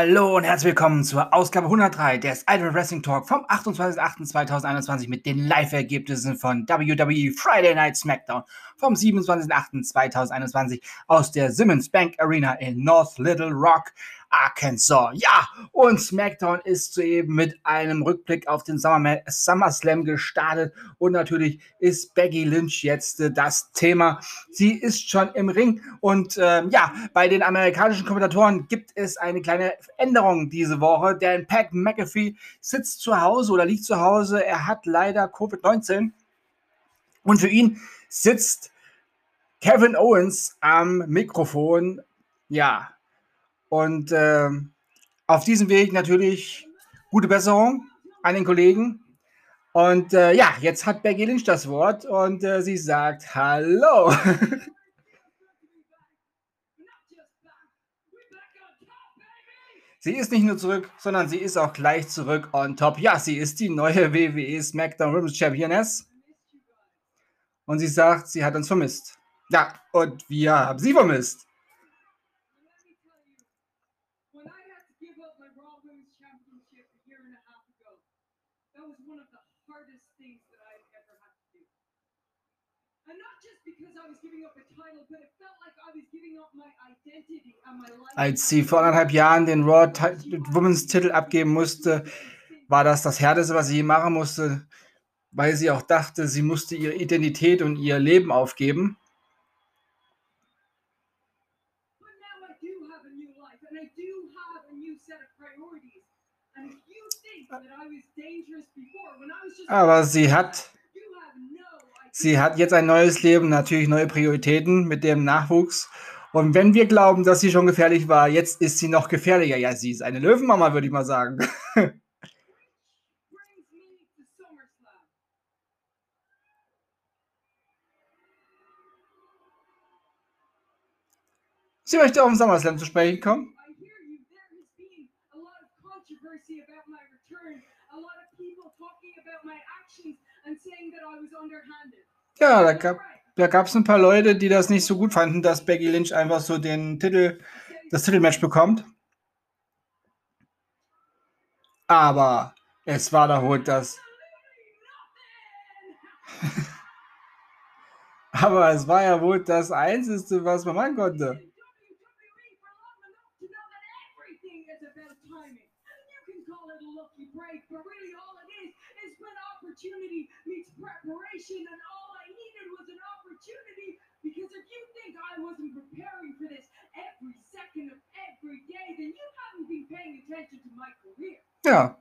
Hallo und herzlich willkommen zur Ausgabe 103 des Idol Wrestling Talk vom 28.08.2021 mit den Live-Ergebnissen von WWE Friday Night SmackDown vom 27.08.2021 aus der Simmons Bank Arena in North Little Rock. Arkansas. Ja, und SmackDown ist soeben mit einem Rückblick auf den Summer SummerSlam gestartet und natürlich ist Becky Lynch jetzt äh, das Thema. Sie ist schon im Ring und äh, ja, bei den amerikanischen Kommentatoren gibt es eine kleine Änderung diese Woche, denn Pat McAfee sitzt zu Hause oder liegt zu Hause. Er hat leider Covid-19 und für ihn sitzt Kevin Owens am Mikrofon. Ja, und äh, auf diesem Weg natürlich gute Besserung an den Kollegen. Und äh, ja, jetzt hat Becky Lynch das Wort und äh, sie sagt Hallo. sie ist nicht nur zurück, sondern sie ist auch gleich zurück on top. Ja, sie ist die neue WWE SmackDown Women's Championess. Und sie sagt, sie hat uns vermisst. Ja, und wir haben sie vermisst. Als sie vor anderthalb Jahren den Raw Women's Titel abgeben musste, war das das Härteste, was sie je machen musste, weil sie auch dachte, sie musste ihre Identität und ihr Leben aufgeben. Aber sie hat Sie hat jetzt ein neues Leben, natürlich neue Prioritäten mit dem Nachwuchs. Und wenn wir glauben, dass sie schon gefährlich war, jetzt ist sie noch gefährlicher. Ja, sie ist eine Löwenmama, würde ich mal sagen. sie möchte auf den SummerSlam zu sprechen kommen. Ja, da gab da gab es ein paar Leute, die das nicht so gut fanden, dass Becky Lynch einfach so den Titel, das Titelmatch bekommt. Aber es war da wohl das. Aber es war ja wohl das Einzige, was man machen konnte. Opportunity meets preparation, and all I needed was an opportunity. Because if you think I wasn't preparing for this every second of every day, then you haven't been paying attention to my career. Ja,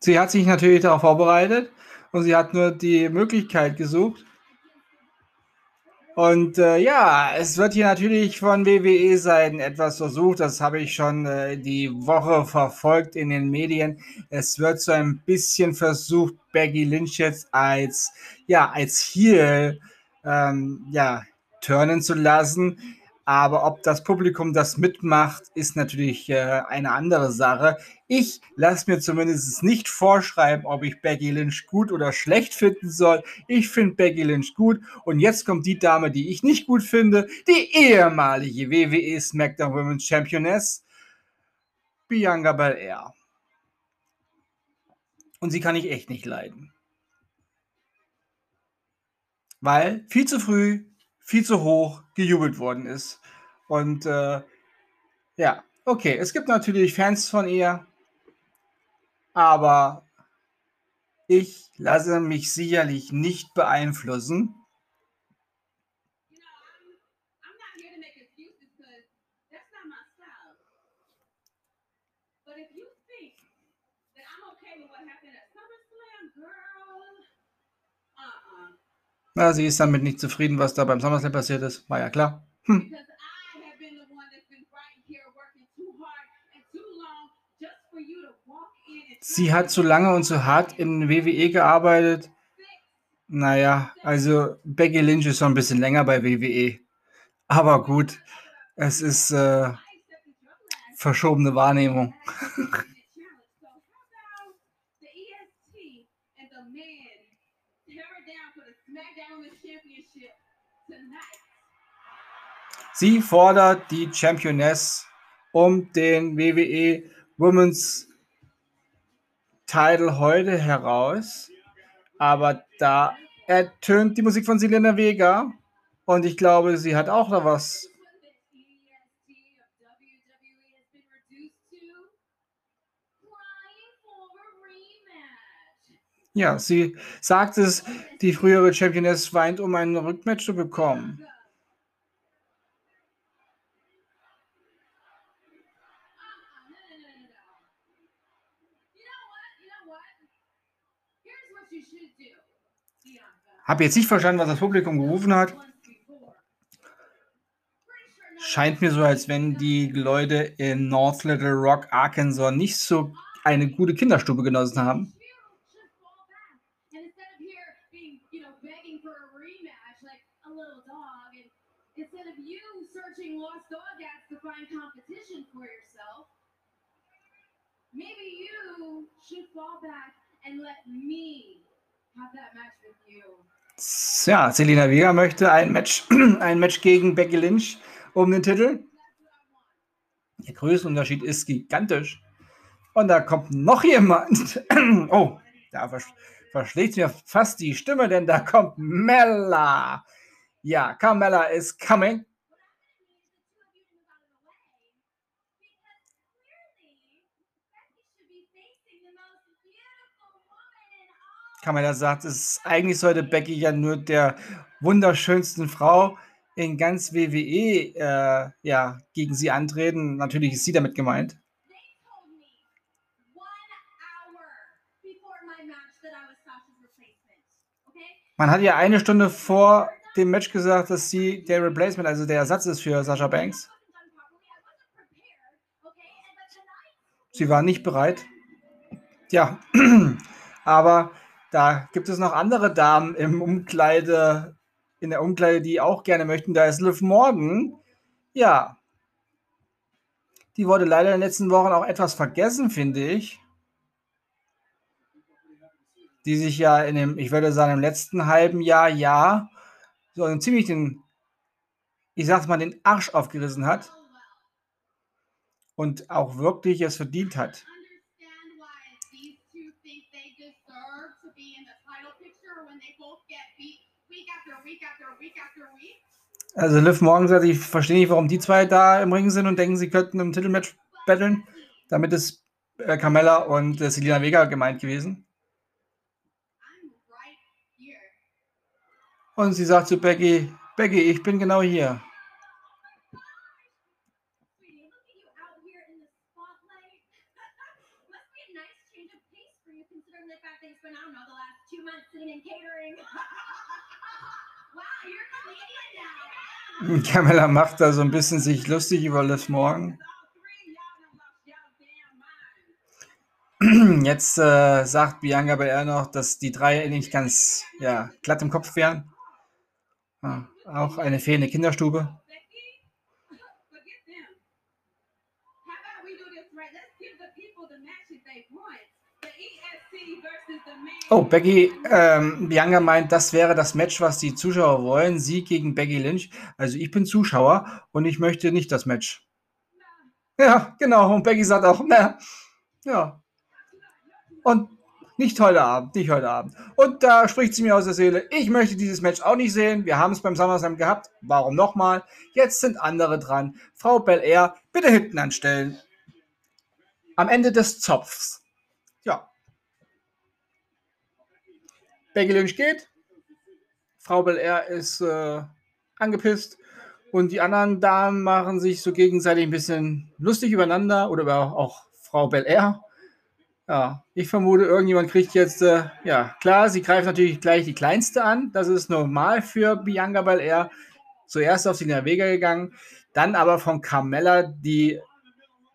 sie hat sich natürlich darauf vorbereitet und sie hat nur die Möglichkeit gesucht. Und äh, ja, es wird hier natürlich von WWE-Seiten etwas versucht. Das habe ich schon äh, die Woche verfolgt in den Medien. Es wird so ein bisschen versucht, Becky Lynch jetzt als ja als Heel ähm, ja turnen zu lassen. Aber ob das Publikum das mitmacht, ist natürlich äh, eine andere Sache. Ich lasse mir zumindest nicht vorschreiben, ob ich Becky Lynch gut oder schlecht finden soll. Ich finde Becky Lynch gut. Und jetzt kommt die Dame, die ich nicht gut finde. Die ehemalige WWE SmackDown Women's Championess, Bianca Belair. Und sie kann ich echt nicht leiden. Weil viel zu früh viel zu hoch gejubelt worden ist. Und äh, ja, okay, es gibt natürlich Fans von ihr, aber ich lasse mich sicherlich nicht beeinflussen. Na, sie ist damit nicht zufrieden, was da beim SummerSlam passiert ist. War ja klar. Hm. Sie hat zu lange und zu hart in WWE gearbeitet. Naja, also Becky Lynch ist schon ein bisschen länger bei WWE. Aber gut, es ist äh, verschobene Wahrnehmung. Sie fordert die Championess um den WWE Women's Title heute heraus. Aber da ertönt die Musik von Selena Vega. Und ich glaube, sie hat auch da was. Ja, sie sagt es, die frühere Championess weint, um ein Rückmatch zu bekommen. Habe jetzt nicht verstanden, was das Publikum gerufen hat. Scheint mir so, als wenn die Leute in North Little Rock, Arkansas nicht so eine gute Kinderstube genossen haben. Instead of you searching lost dog ads to find competition for yourself, maybe you should fall back and let me have that match with you. Ja, Selina Vega möchte ein Match, ein Match gegen Becky Lynch um den Titel. Der Größenunterschied ist gigantisch. Und da kommt noch jemand. Oh, da vers verschlägt mir fast die Stimme, denn da kommt Mella. Ja, Carmella is coming. Kamala sagt, es eigentlich sollte Becky ja nur der wunderschönsten Frau in ganz WWE äh, ja, gegen sie antreten. Natürlich ist sie damit gemeint. Man hat ja eine Stunde vor dem Match gesagt, dass sie der Replacement, also der Ersatz ist für Sascha Banks. Sie war nicht bereit. Ja, aber da gibt es noch andere Damen im Umkleide, in der Umkleide, die auch gerne möchten. Da ist Liv Morgan. Ja. Die wurde leider in den letzten Wochen auch etwas vergessen, finde ich. Die sich ja in dem, ich würde sagen, im letzten halben Jahr, ja, so ziemlich den, ich sag's mal, den Arsch aufgerissen hat. Und auch wirklich es verdient hat. Also Liv Morgan sagt, ich verstehe nicht, warum die zwei da im Ring sind und denken, sie könnten im Titelmatch battlen. Damit ist äh, Carmella und äh, Selina Vega gemeint gewesen. Und sie sagt zu Becky, Becky, ich bin genau hier. Camilla macht da so ein bisschen sich lustig über Liv Morgan. Jetzt äh, sagt Bianca bei er noch, dass die drei nicht ganz ja, glatt im Kopf wären. Ja, auch eine fehlende Kinderstube. Oh, Becky, ähm, Bianca meint, das wäre das Match, was die Zuschauer wollen. Sie gegen Becky Lynch. Also ich bin Zuschauer und ich möchte nicht das Match. Ja, genau. Und Becky sagt auch, na, ja. Und nicht heute Abend, nicht heute Abend. Und da spricht sie mir aus der Seele, ich möchte dieses Match auch nicht sehen. Wir haben es beim SummerSlam gehabt. Warum nochmal? Jetzt sind andere dran. Frau Bel Air, bitte hinten anstellen. Am Ende des Zopfs. Becky Lynch geht. Frau Bel Air ist äh, angepisst. Und die anderen Damen machen sich so gegenseitig ein bisschen lustig übereinander oder über auch Frau Bel Air. Ja, ich vermute, irgendjemand kriegt jetzt, äh, ja, klar, sie greift natürlich gleich die kleinste an. Das ist normal für Bianca Belair. Zuerst auf Selena Vega gegangen, dann aber von Carmella die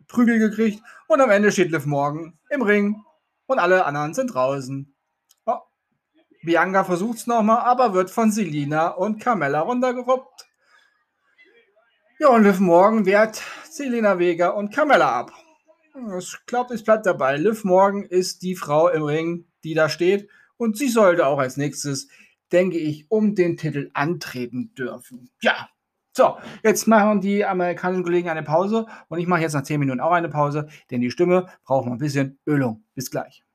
Prügel gekriegt und am Ende steht Liv Morgan im Ring und alle anderen sind draußen. Bianca versucht es nochmal, aber wird von Selina und Carmella runtergeruppt. Ja, und Liv Morgan wehrt Selina Vega und Carmella ab. Ich glaube, es bleibt dabei. Liv Morgan ist die Frau im Ring, die da steht. Und sie sollte auch als nächstes, denke ich, um den Titel antreten dürfen. Ja, So, jetzt machen die amerikanischen Kollegen eine Pause und ich mache jetzt nach 10 Minuten auch eine Pause, denn die Stimme braucht mal ein bisschen Ölung. Bis gleich.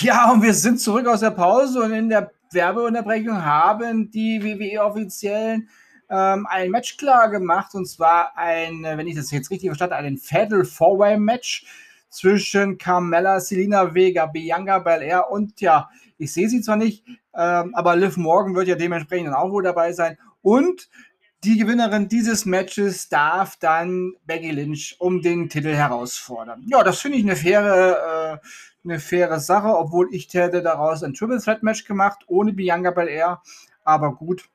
Ja, und wir sind zurück aus der Pause und in der Werbeunterbrechung haben die WWE-Offiziellen ähm, ein Match klar gemacht und zwar ein, wenn ich das jetzt richtig verstanden habe, ein Fatal Four-Way-Match zwischen Carmella, Selina Vega, Bianca Belair und ja, ich sehe sie zwar nicht, ähm, aber Liv Morgan wird ja dementsprechend auch wohl dabei sein. Und die Gewinnerin dieses Matches darf dann Becky Lynch um den Titel herausfordern. Ja, das finde ich eine faire, äh, eine faire Sache, obwohl ich hätte daraus ein Triple Threat Match gemacht, ohne Bianca Belair. Aber gut.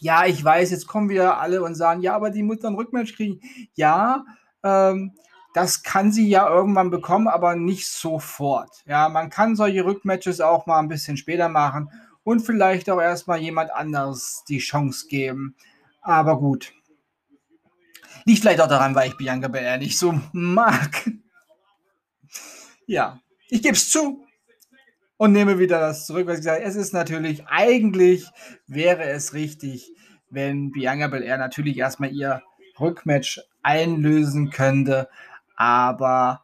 Ja, ich weiß, jetzt kommen wieder alle und sagen, ja, aber die muss dann Rückmatch kriegen. Ja, ähm, das kann sie ja irgendwann bekommen, aber nicht sofort. Ja, man kann solche Rückmatches auch mal ein bisschen später machen und vielleicht auch erstmal jemand anderes die Chance geben. Aber gut. Liegt vielleicht auch daran, weil ich Bianca Belair nicht so mag. Ja, ich gebe es zu und nehme wieder das zurück, was ich sage. Es ist natürlich, eigentlich wäre es richtig, wenn Bianca Belair natürlich erstmal ihr Rückmatch einlösen könnte. Aber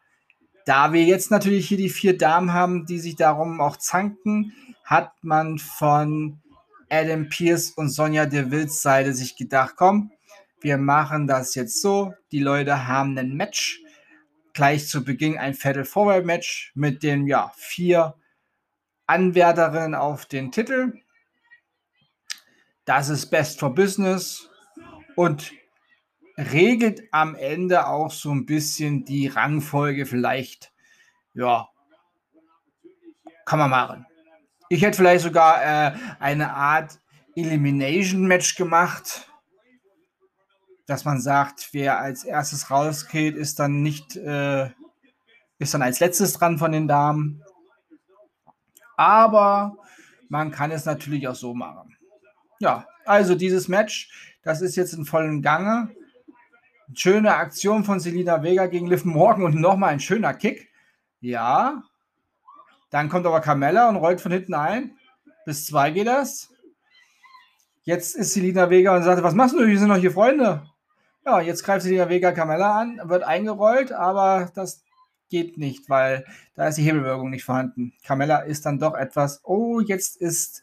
da wir jetzt natürlich hier die vier Damen haben, die sich darum auch zanken, hat man von Adam Pierce und Sonja Devils Seite sich gedacht, komm, wir machen das jetzt so. Die Leute haben ein Match. Gleich zu Beginn ein Fatal Forward Match mit den ja, vier Anwärterinnen auf den Titel. Das ist Best for Business. Und regelt am Ende auch so ein bisschen die Rangfolge vielleicht. Ja, kann man machen. Ich hätte vielleicht sogar äh, eine Art Elimination Match gemacht, dass man sagt, wer als erstes rausgeht, ist dann nicht, äh, ist dann als letztes dran von den Damen. Aber man kann es natürlich auch so machen. Ja, also dieses Match, das ist jetzt in vollem Gange. Schöne Aktion von Selina Vega gegen Liv Morgan und nochmal ein schöner Kick. Ja. Dann kommt aber Carmella und rollt von hinten ein. Bis zwei geht das. Jetzt ist Selina Vega und sagt, was machst du? Wir sind doch hier Freunde. Ja, jetzt greift Selina Vega Carmella an, wird eingerollt, aber das geht nicht, weil da ist die Hebelwirkung nicht vorhanden. Carmella ist dann doch etwas, oh, jetzt ist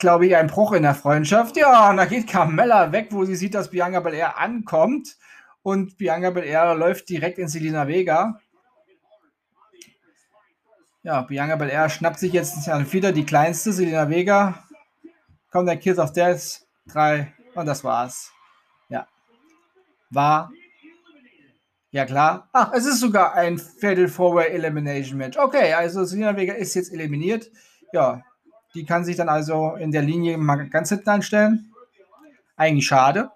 glaube ich, ein Bruch in der Freundschaft. Ja, und da geht Carmella weg, wo sie sieht, dass Bianca Belair ankommt. Und Bianca Belair läuft direkt in Selina Vega. Ja, Bianca Belair schnappt sich jetzt wieder die kleinste, Selina Vega. Kommt der Kiss of Death. Drei. Und das war's. War. Ja, klar. Ach, es ist sogar ein Fatal Four-Way Elimination Match. Okay, also Selina Vega ist jetzt eliminiert. Ja, die kann sich dann also in der Linie mal ganz hinten anstellen. Eigentlich schade.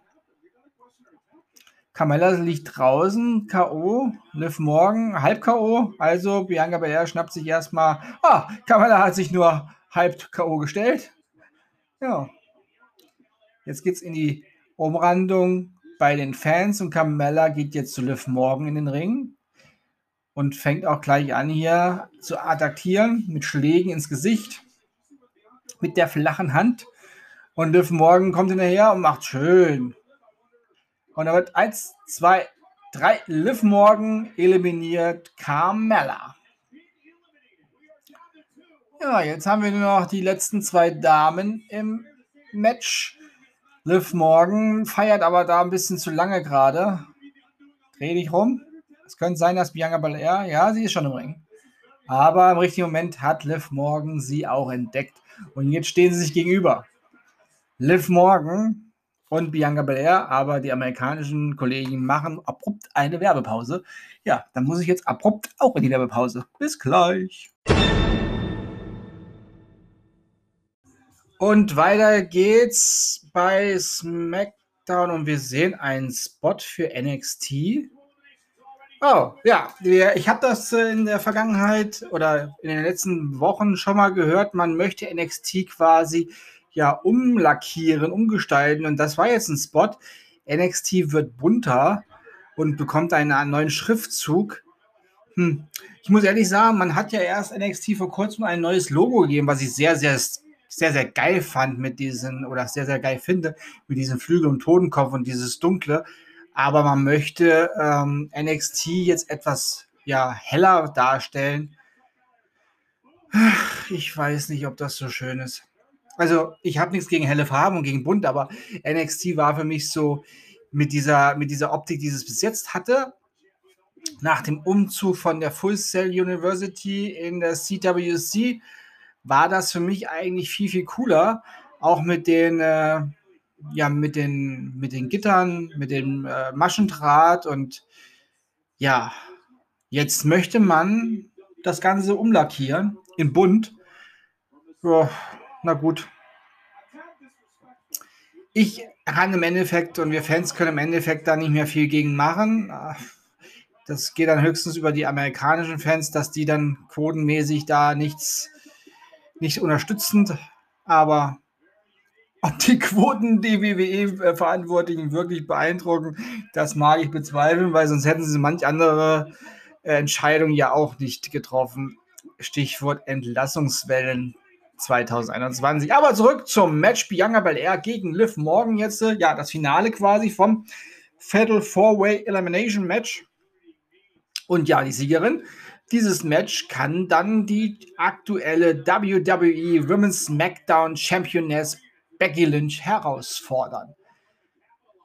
Carmella liegt draußen, K.O. Liv Morgan, halb K.O. Also Bianca Belair schnappt sich erstmal. Ah, Carmella hat sich nur halb K.O. gestellt. Ja. Jetzt geht's in die Umrandung bei den Fans und Carmella geht jetzt zu Liv Morgan in den Ring und fängt auch gleich an hier zu attackieren mit Schlägen ins Gesicht mit der flachen Hand. Und Liv Morgan kommt hinterher und macht schön. Und da wird 1, 2, 3. Liv Morgan eliminiert Carmella. Ja, jetzt haben wir nur noch die letzten zwei Damen im Match. Liv Morgan feiert aber da ein bisschen zu lange gerade. Dreh dich rum. Es könnte sein, dass Bianca Belair, ja, sie ist schon im Ring. Aber im richtigen Moment hat Liv Morgan sie auch entdeckt. Und jetzt stehen sie sich gegenüber. Liv Morgan und Bianca Belair, aber die amerikanischen Kollegen machen abrupt eine Werbepause. Ja, dann muss ich jetzt abrupt auch in die Werbepause. Bis gleich. Und weiter geht's bei SmackDown und wir sehen einen Spot für NXT. Oh, ja, ich habe das äh, in der Vergangenheit oder in den letzten Wochen schon mal gehört, man möchte NXT quasi ja umlackieren, umgestalten und das war jetzt ein Spot. NXT wird bunter und bekommt einen neuen Schriftzug. Hm. Ich muss ehrlich sagen, man hat ja erst NXT vor kurzem ein neues Logo gegeben, was ich sehr, sehr sehr, sehr geil fand mit diesen, oder sehr, sehr geil finde, mit diesem Flügel und Totenkopf und dieses Dunkle. Aber man möchte ähm, NXT jetzt etwas ja, heller darstellen. Ich weiß nicht, ob das so schön ist. Also, ich habe nichts gegen helle Farben und gegen bunt, aber NXT war für mich so mit dieser, mit dieser Optik, die es bis jetzt hatte, nach dem Umzug von der Full Sail University in der CWC war das für mich eigentlich viel, viel cooler. Auch mit den, äh, ja, mit den, mit den Gittern, mit dem äh, Maschendraht und ja, jetzt möchte man das Ganze umlackieren in bunt. Ja, na gut. Ich kann im Endeffekt und wir Fans können im Endeffekt da nicht mehr viel gegen machen. Das geht dann höchstens über die amerikanischen Fans, dass die dann quotenmäßig da nichts, nicht unterstützend, aber ob die Quoten die WWE-Verantwortlichen wirklich beeindrucken, das mag ich bezweifeln, weil sonst hätten sie manch andere äh, Entscheidung ja auch nicht getroffen. Stichwort Entlassungswellen 2021. Aber zurück zum Match Bianca Belair gegen Liv Morgan jetzt. Äh, ja, das Finale quasi vom Fatal Four-Way Elimination Match. Und ja, die Siegerin dieses Match kann dann die aktuelle WWE Women's SmackDown Championess Becky Lynch herausfordern.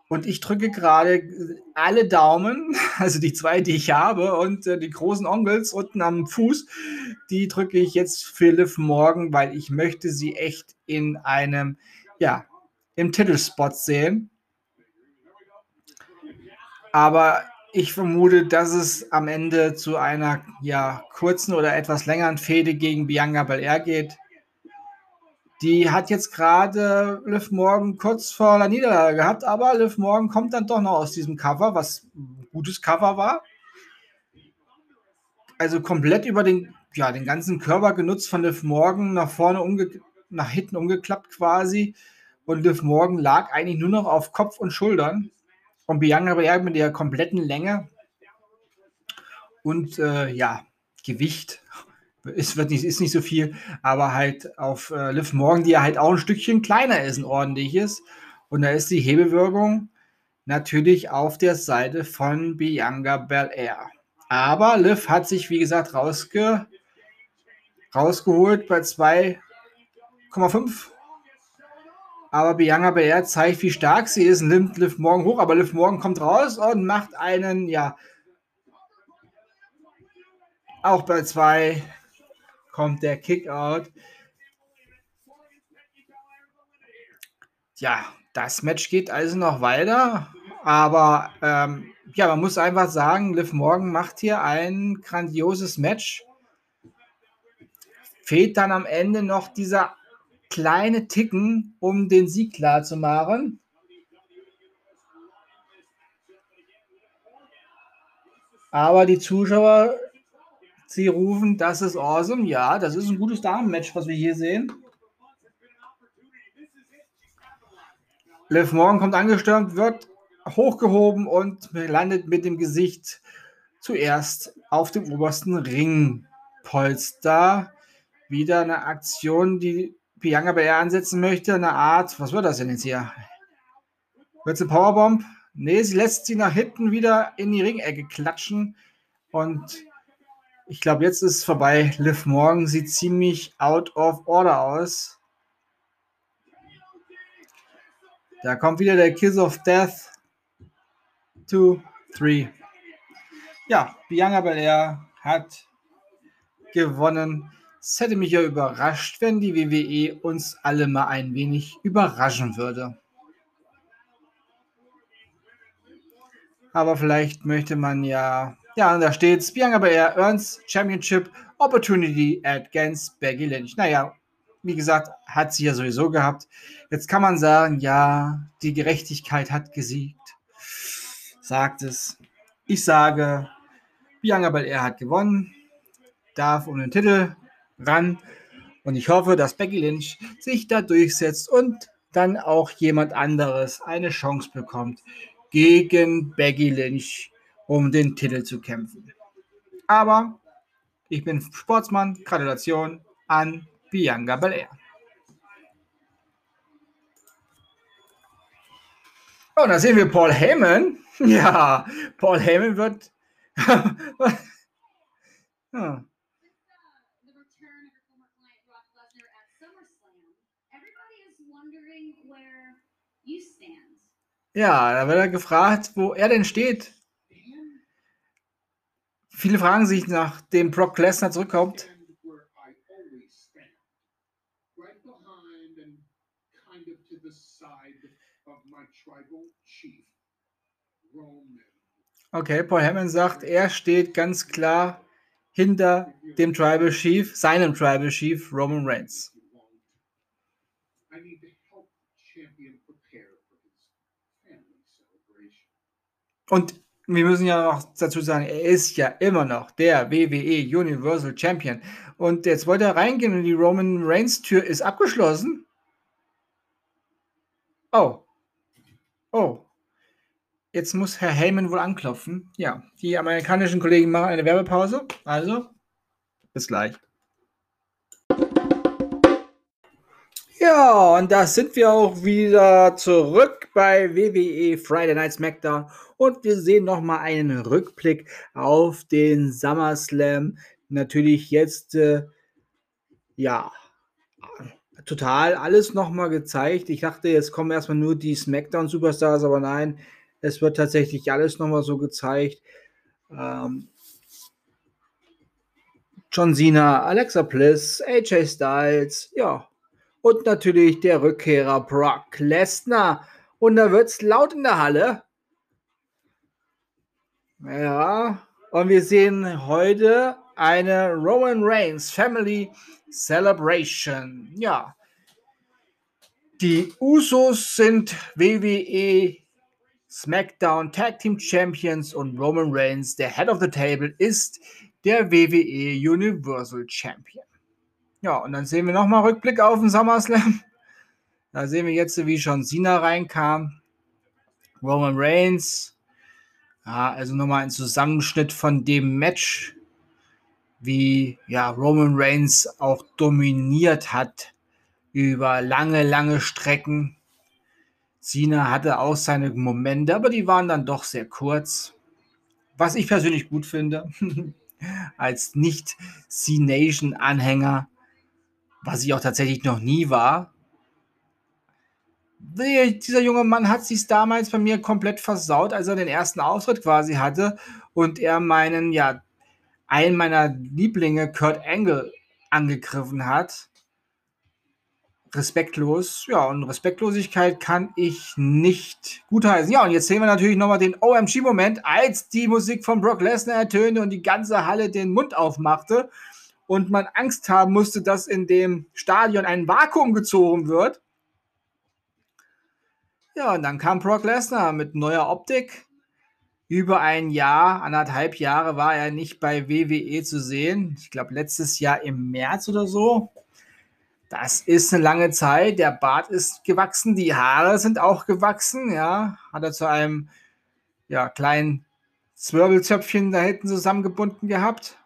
Und ich drücke gerade alle Daumen, also die zwei, die ich habe, und äh, die großen Onkels unten am Fuß, die drücke ich jetzt für Liv morgen, weil ich möchte sie echt in einem, ja, im Titelspot sehen. Aber ich vermute, dass es am Ende zu einer ja, kurzen oder etwas längeren Fehde gegen Bianca Belair geht. Die hat jetzt gerade Liv Morgan kurz vor der Niederlage gehabt, aber Liv Morgan kommt dann doch noch aus diesem Cover, was ein gutes Cover war. Also komplett über den, ja, den ganzen Körper genutzt von Liv Morgan, nach vorne umge nach hinten umgeklappt quasi. Und Liv Morgan lag eigentlich nur noch auf Kopf und Schultern. Und Bianca Belair mit der kompletten Länge und äh, ja, Gewicht ist, wird nicht, ist nicht so viel, aber halt auf äh, Liv Morgan, die ja halt auch ein Stückchen kleiner ist, ein ordentliches. Und da ist die Hebewirkung natürlich auf der Seite von Bianca Belair. Aber Liv hat sich, wie gesagt, rausge rausgeholt bei 2,5. Aber Bianca Belair zeigt, wie stark sie ist, nimmt Liv Morgan hoch, aber Liv Morgan kommt raus und macht einen, ja, auch bei 2 kommt der Kickout. Ja, das Match geht also noch weiter. Aber ähm, ja, man muss einfach sagen, Liv Morgan macht hier ein grandioses Match. Fehlt dann am Ende noch dieser kleine Ticken, um den Sieg klar zu machen. Aber die Zuschauer Sie rufen, das ist awesome. Ja, das ist ein gutes Damenmatch, was wir hier sehen. Liv Morgan kommt angestürmt, wird hochgehoben und landet mit dem Gesicht zuerst auf dem obersten Ringpolster. Wieder eine Aktion, die Bianca bei ihr ansetzen möchte. Eine Art, was wird das denn jetzt hier? Wird sie Powerbomb? Nee, sie lässt sie nach hinten wieder in die Ringecke klatschen und ich glaube, jetzt ist es vorbei. Liv Morgan sieht ziemlich out of order aus. Da kommt wieder der Kiss of Death. Two, three. Ja, Bianca Belair hat gewonnen. Es hätte mich ja überrascht, wenn die WWE uns alle mal ein wenig überraschen würde. Aber vielleicht möchte man ja ja, und da steht Bianca Belair earns Championship Opportunity against Becky Lynch. Naja, wie gesagt, hat sie ja sowieso gehabt. Jetzt kann man sagen, ja, die Gerechtigkeit hat gesiegt. Sagt es. Ich sage, Bianca Belair hat gewonnen, darf um den Titel ran. Und ich hoffe, dass Becky Lynch sich da durchsetzt und dann auch jemand anderes eine Chance bekommt, gegen Becky Lynch um den Titel zu kämpfen. Aber ich bin Sportsmann. Gratulation an Bianca Belair. Oh, da sehen wir Paul Heyman. Ja, Paul Heyman wird. ja. Ah. Ja, da wird er gefragt, wo er denn steht. Viele fragen sich, nachdem Brock Lesnar zurückkommt. Okay, Paul Heyman sagt, er steht ganz klar hinter dem Tribal Chief, seinem Tribal Chief Roman Reigns. Und wir müssen ja noch dazu sagen, er ist ja immer noch der WWE Universal Champion. Und jetzt wollte er reingehen und die Roman Reigns Tür ist abgeschlossen. Oh. Oh. Jetzt muss Herr Heyman wohl anklopfen. Ja, die amerikanischen Kollegen machen eine Werbepause. Also, bis gleich. Ja, und da sind wir auch wieder zurück bei WWE Friday Night SmackDown und wir sehen nochmal einen Rückblick auf den SummerSlam. Natürlich jetzt, äh, ja, total alles nochmal gezeigt. Ich dachte, jetzt kommen erstmal nur die SmackDown Superstars, aber nein, es wird tatsächlich alles nochmal so gezeigt. Ähm, John Cena, Alexa Bliss, AJ Styles, ja, und natürlich der Rückkehrer Brock Lesnar. Und da wird es laut in der Halle. Ja, und wir sehen heute eine Roman Reigns Family Celebration. Ja, die Usos sind WWE SmackDown Tag Team Champions und Roman Reigns, der Head of the Table, ist der WWE Universal Champion. Ja, und dann sehen wir nochmal Rückblick auf den SummerSlam. Da sehen wir jetzt, wie schon Cena reinkam. Roman Reigns. Ja, also nochmal ein Zusammenschnitt von dem Match, wie ja, Roman Reigns auch dominiert hat über lange, lange Strecken. Cena hatte auch seine Momente, aber die waren dann doch sehr kurz. Was ich persönlich gut finde, als Nicht-C-Nation-Anhänger was ich auch tatsächlich noch nie war. Dieser junge Mann hat sich damals bei mir komplett versaut, als er den ersten Auftritt quasi hatte und er meinen, ja, einen meiner Lieblinge, Kurt Angle, angegriffen hat. Respektlos, ja, und Respektlosigkeit kann ich nicht gutheißen. Ja, und jetzt sehen wir natürlich nochmal den OMG-Moment, als die Musik von Brock Lesnar ertönte und die ganze Halle den Mund aufmachte und man Angst haben musste, dass in dem Stadion ein Vakuum gezogen wird. Ja, und dann kam Brock Lesnar mit neuer Optik. Über ein Jahr, anderthalb Jahre war er nicht bei WWE zu sehen. Ich glaube, letztes Jahr im März oder so. Das ist eine lange Zeit. Der Bart ist gewachsen, die Haare sind auch gewachsen. Ja, hat er zu einem ja, kleinen Zwirbelzöpfchen da hinten zusammengebunden gehabt.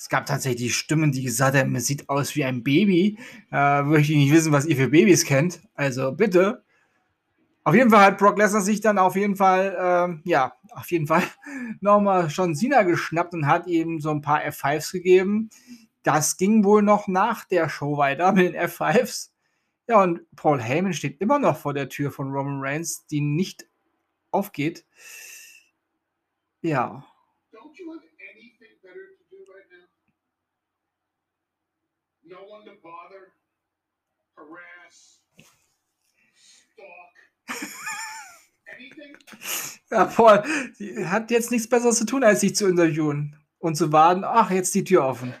Es gab tatsächlich Stimmen, die gesagt haben, es sieht aus wie ein Baby. Äh, möchte ich nicht wissen, was ihr für Babys kennt. Also bitte. Auf jeden Fall hat Brock Lesnar sich dann auf jeden Fall, ähm, ja, auf jeden Fall nochmal schon Sina geschnappt und hat ihm so ein paar F5s gegeben. Das ging wohl noch nach der Show weiter mit den F5s. Ja, und Paul Heyman steht immer noch vor der Tür von Roman Reigns, die nicht aufgeht. Ja. No one to bother, harass, stalk? Ja, Paul, hat jetzt nichts Besseres zu tun, als sich zu interviewen und zu warten. Ach, jetzt die Tür offen.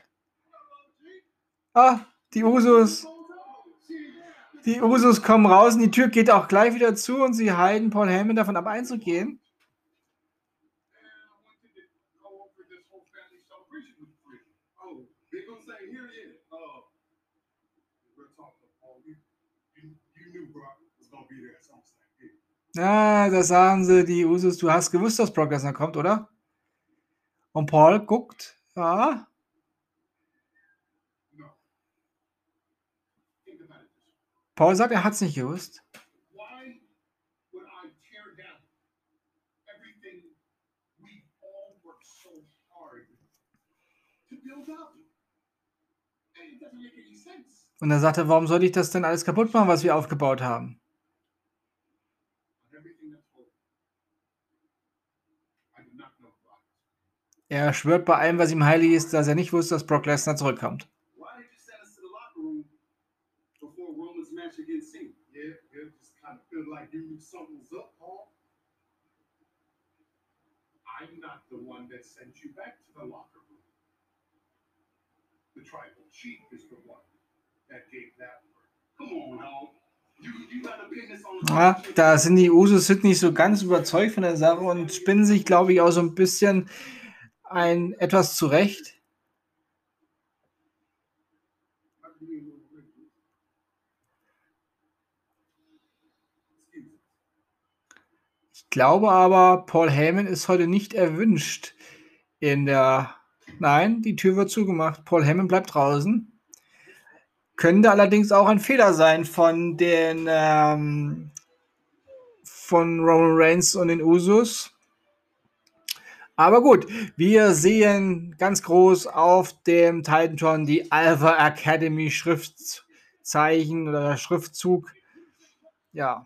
Ah, die Usos. Die Usos kommen raus und die Tür geht auch gleich wieder zu und sie halten Paul Heyman davon ab einzugehen. Ah, das sagen sie, die Usus. Du hast gewusst, dass Brock Lesnar kommt, oder? Und Paul guckt. Ja. Paul sagt, er hat es nicht gewusst. Und dann sagt er, warum sollte ich das denn alles kaputt machen, was wir aufgebaut haben? Er schwört bei allem, was ihm heilig ist, dass er nicht wusste, dass Brock Lesnar zurückkommt. I'm not the one that sent you back to the locker room. The tribal chief is the one that gave that word. Come on, now. Ja, da sind die Usos sind nicht so ganz überzeugt von der Sache und spinnen sich, glaube ich, auch so ein bisschen ein etwas zurecht. Ich glaube aber, Paul Heyman ist heute nicht erwünscht in der. Nein, die Tür wird zugemacht. Paul Heyman bleibt draußen. Könnte allerdings auch ein Fehler sein von den ähm, von Roman Reigns und den Usos. Aber gut, wir sehen ganz groß auf dem Titanton die Alpha Academy Schriftzeichen oder Schriftzug. Ja.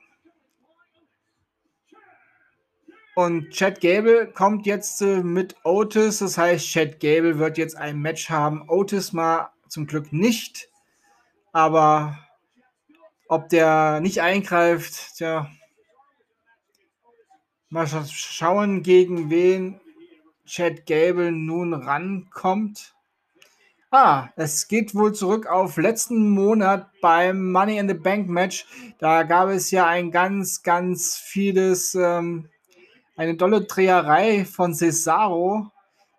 Und Chad Gable kommt jetzt äh, mit Otis. Das heißt, Chad Gable wird jetzt ein Match haben. Otis mal zum Glück nicht. Aber ob der nicht eingreift, tja. Mal schauen, gegen wen Chad Gable nun rankommt. Ah, es geht wohl zurück auf letzten Monat beim Money in the Bank Match. Da gab es ja ein ganz, ganz vieles, ähm, eine dolle Dreherei von Cesaro.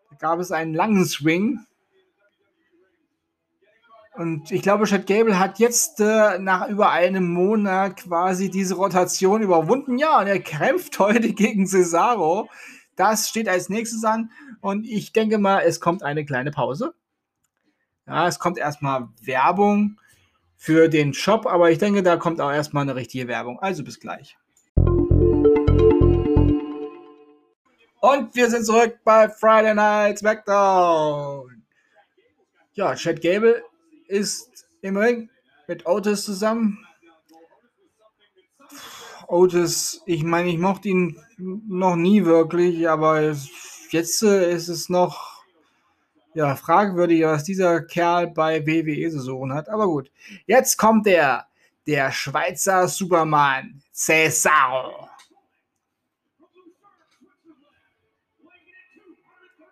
Da gab es einen langen Swing. Und ich glaube, Chad Gable hat jetzt äh, nach über einem Monat quasi diese Rotation überwunden. Ja, und er kämpft heute gegen Cesaro. Das steht als nächstes an und ich denke mal, es kommt eine kleine Pause. Ja, es kommt erstmal Werbung für den Shop, aber ich denke, da kommt auch erstmal eine richtige Werbung. Also bis gleich. Und wir sind zurück bei Friday Night SmackDown. Ja, Chad Gable ist im Ring mit Otis zusammen. Otis, ich meine, ich mochte ihn noch nie wirklich, aber jetzt ist es noch ja, fragwürdig, was dieser Kerl bei WWE zu suchen hat. Aber gut, jetzt kommt er, der Schweizer Superman, Cesaro.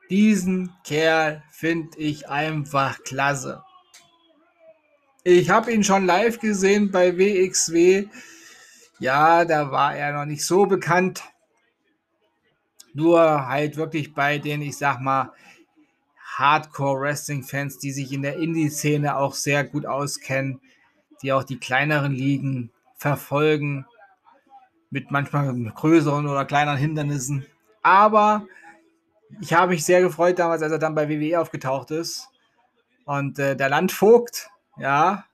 Diesen Kerl finde ich einfach klasse. Ich habe ihn schon live gesehen bei WXW ja, da war er noch nicht so bekannt. Nur halt wirklich bei den, ich sag mal, Hardcore-Wrestling-Fans, die sich in der Indie-Szene auch sehr gut auskennen, die auch die kleineren Ligen verfolgen, mit manchmal größeren oder kleineren Hindernissen. Aber ich habe mich sehr gefreut damals, als er dann bei WWE aufgetaucht ist. Und äh, der Landvogt, ja,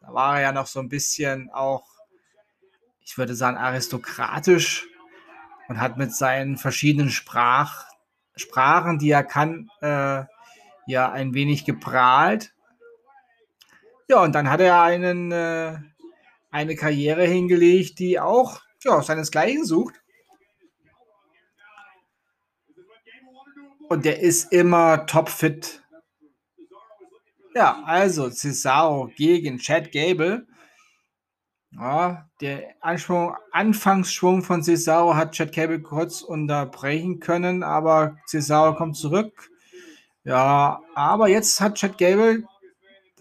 da war er ja noch so ein bisschen auch ich würde sagen, aristokratisch und hat mit seinen verschiedenen Sprach, Sprachen, die er kann, äh, ja ein wenig geprahlt. Ja, und dann hat er einen, äh, eine Karriere hingelegt, die auch ja, seinesgleichen sucht. Und der ist immer topfit. Ja, also Cesaro gegen Chad Gable. Ja, der Anschwung, Anfangsschwung von Cesaro hat Chad Cable kurz unterbrechen können, aber Cesaro kommt zurück. Ja, aber jetzt hat Chad Gable,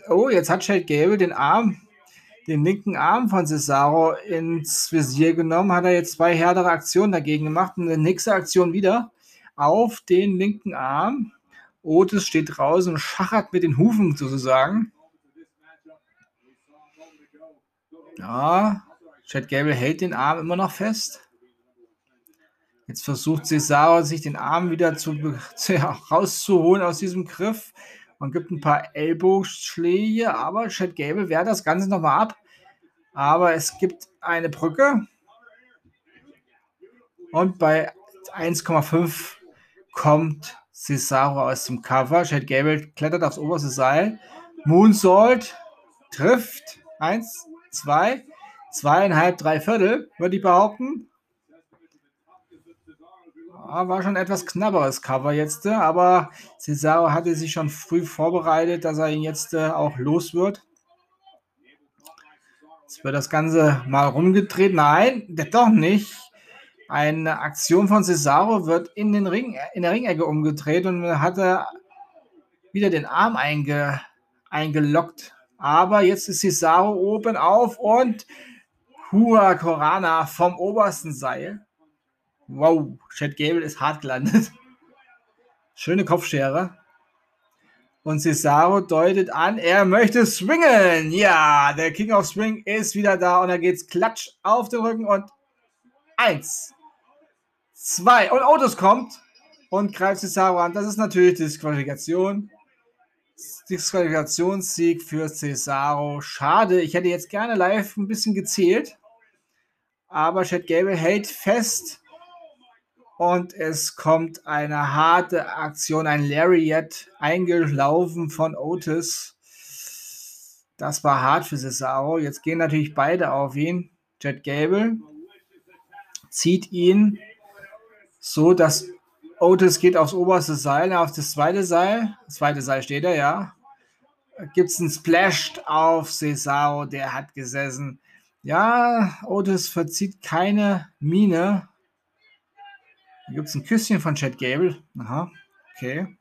oh, jetzt hat Chad Gable den Arm, den linken Arm von Cesaro ins Visier genommen, hat er jetzt zwei härtere Aktionen dagegen gemacht und die nächste Aktion wieder auf den linken Arm. Otis steht draußen und schachert mit den Hufen sozusagen. Ja, Chad Gable hält den Arm immer noch fest. Jetzt versucht Cesaro sich den Arm wieder zu, zu, rauszuholen aus diesem Griff Man gibt ein paar Ellbogenschläge, aber Chad Gable wehrt das Ganze nochmal ab. Aber es gibt eine Brücke. Und bei 1,5 kommt Cesaro aus dem Cover. Chad Gable klettert aufs oberste Seil. Moonsault trifft. Eins, zwei, zweieinhalb, drei Viertel, würde ich behaupten. War schon etwas knapperes Cover jetzt, aber Cesaro hatte sich schon früh vorbereitet, dass er ihn jetzt äh, auch los wird. Jetzt wird das Ganze mal rumgedreht. Nein, doch nicht. Eine Aktion von Cesaro wird in, den Ring, in der Ringecke umgedreht und hat er wieder den Arm einge, eingeloggt. Aber jetzt ist Cesaro oben auf und Hua Corana vom obersten Seil. Wow, Chad Gable ist hart gelandet. Schöne Kopfschere. Und Cesaro deutet an, er möchte swingen. Ja, der King of Swing ist wieder da und da geht's klatsch auf den Rücken und eins, zwei und Otis kommt und greift Cesaro an. Das ist natürlich Disqualifikation. Disqualifikationssieg für Cesaro. Schade, ich hätte jetzt gerne live ein bisschen gezählt. Aber Chad Gable hält fest und es kommt eine harte Aktion, ein Lariat eingelaufen von Otis. Das war hart für Cesaro. Jetzt gehen natürlich beide auf ihn. Jet Gable zieht ihn so, dass Otis geht aufs oberste Seil, auf das zweite Seil. Das zweite Seil steht er, ja. Gibt es einen Splash auf Cesaro, der hat gesessen. Ja, Otis verzieht keine Miene. Gibt es ein Küsschen von Chad Gable. Aha, okay.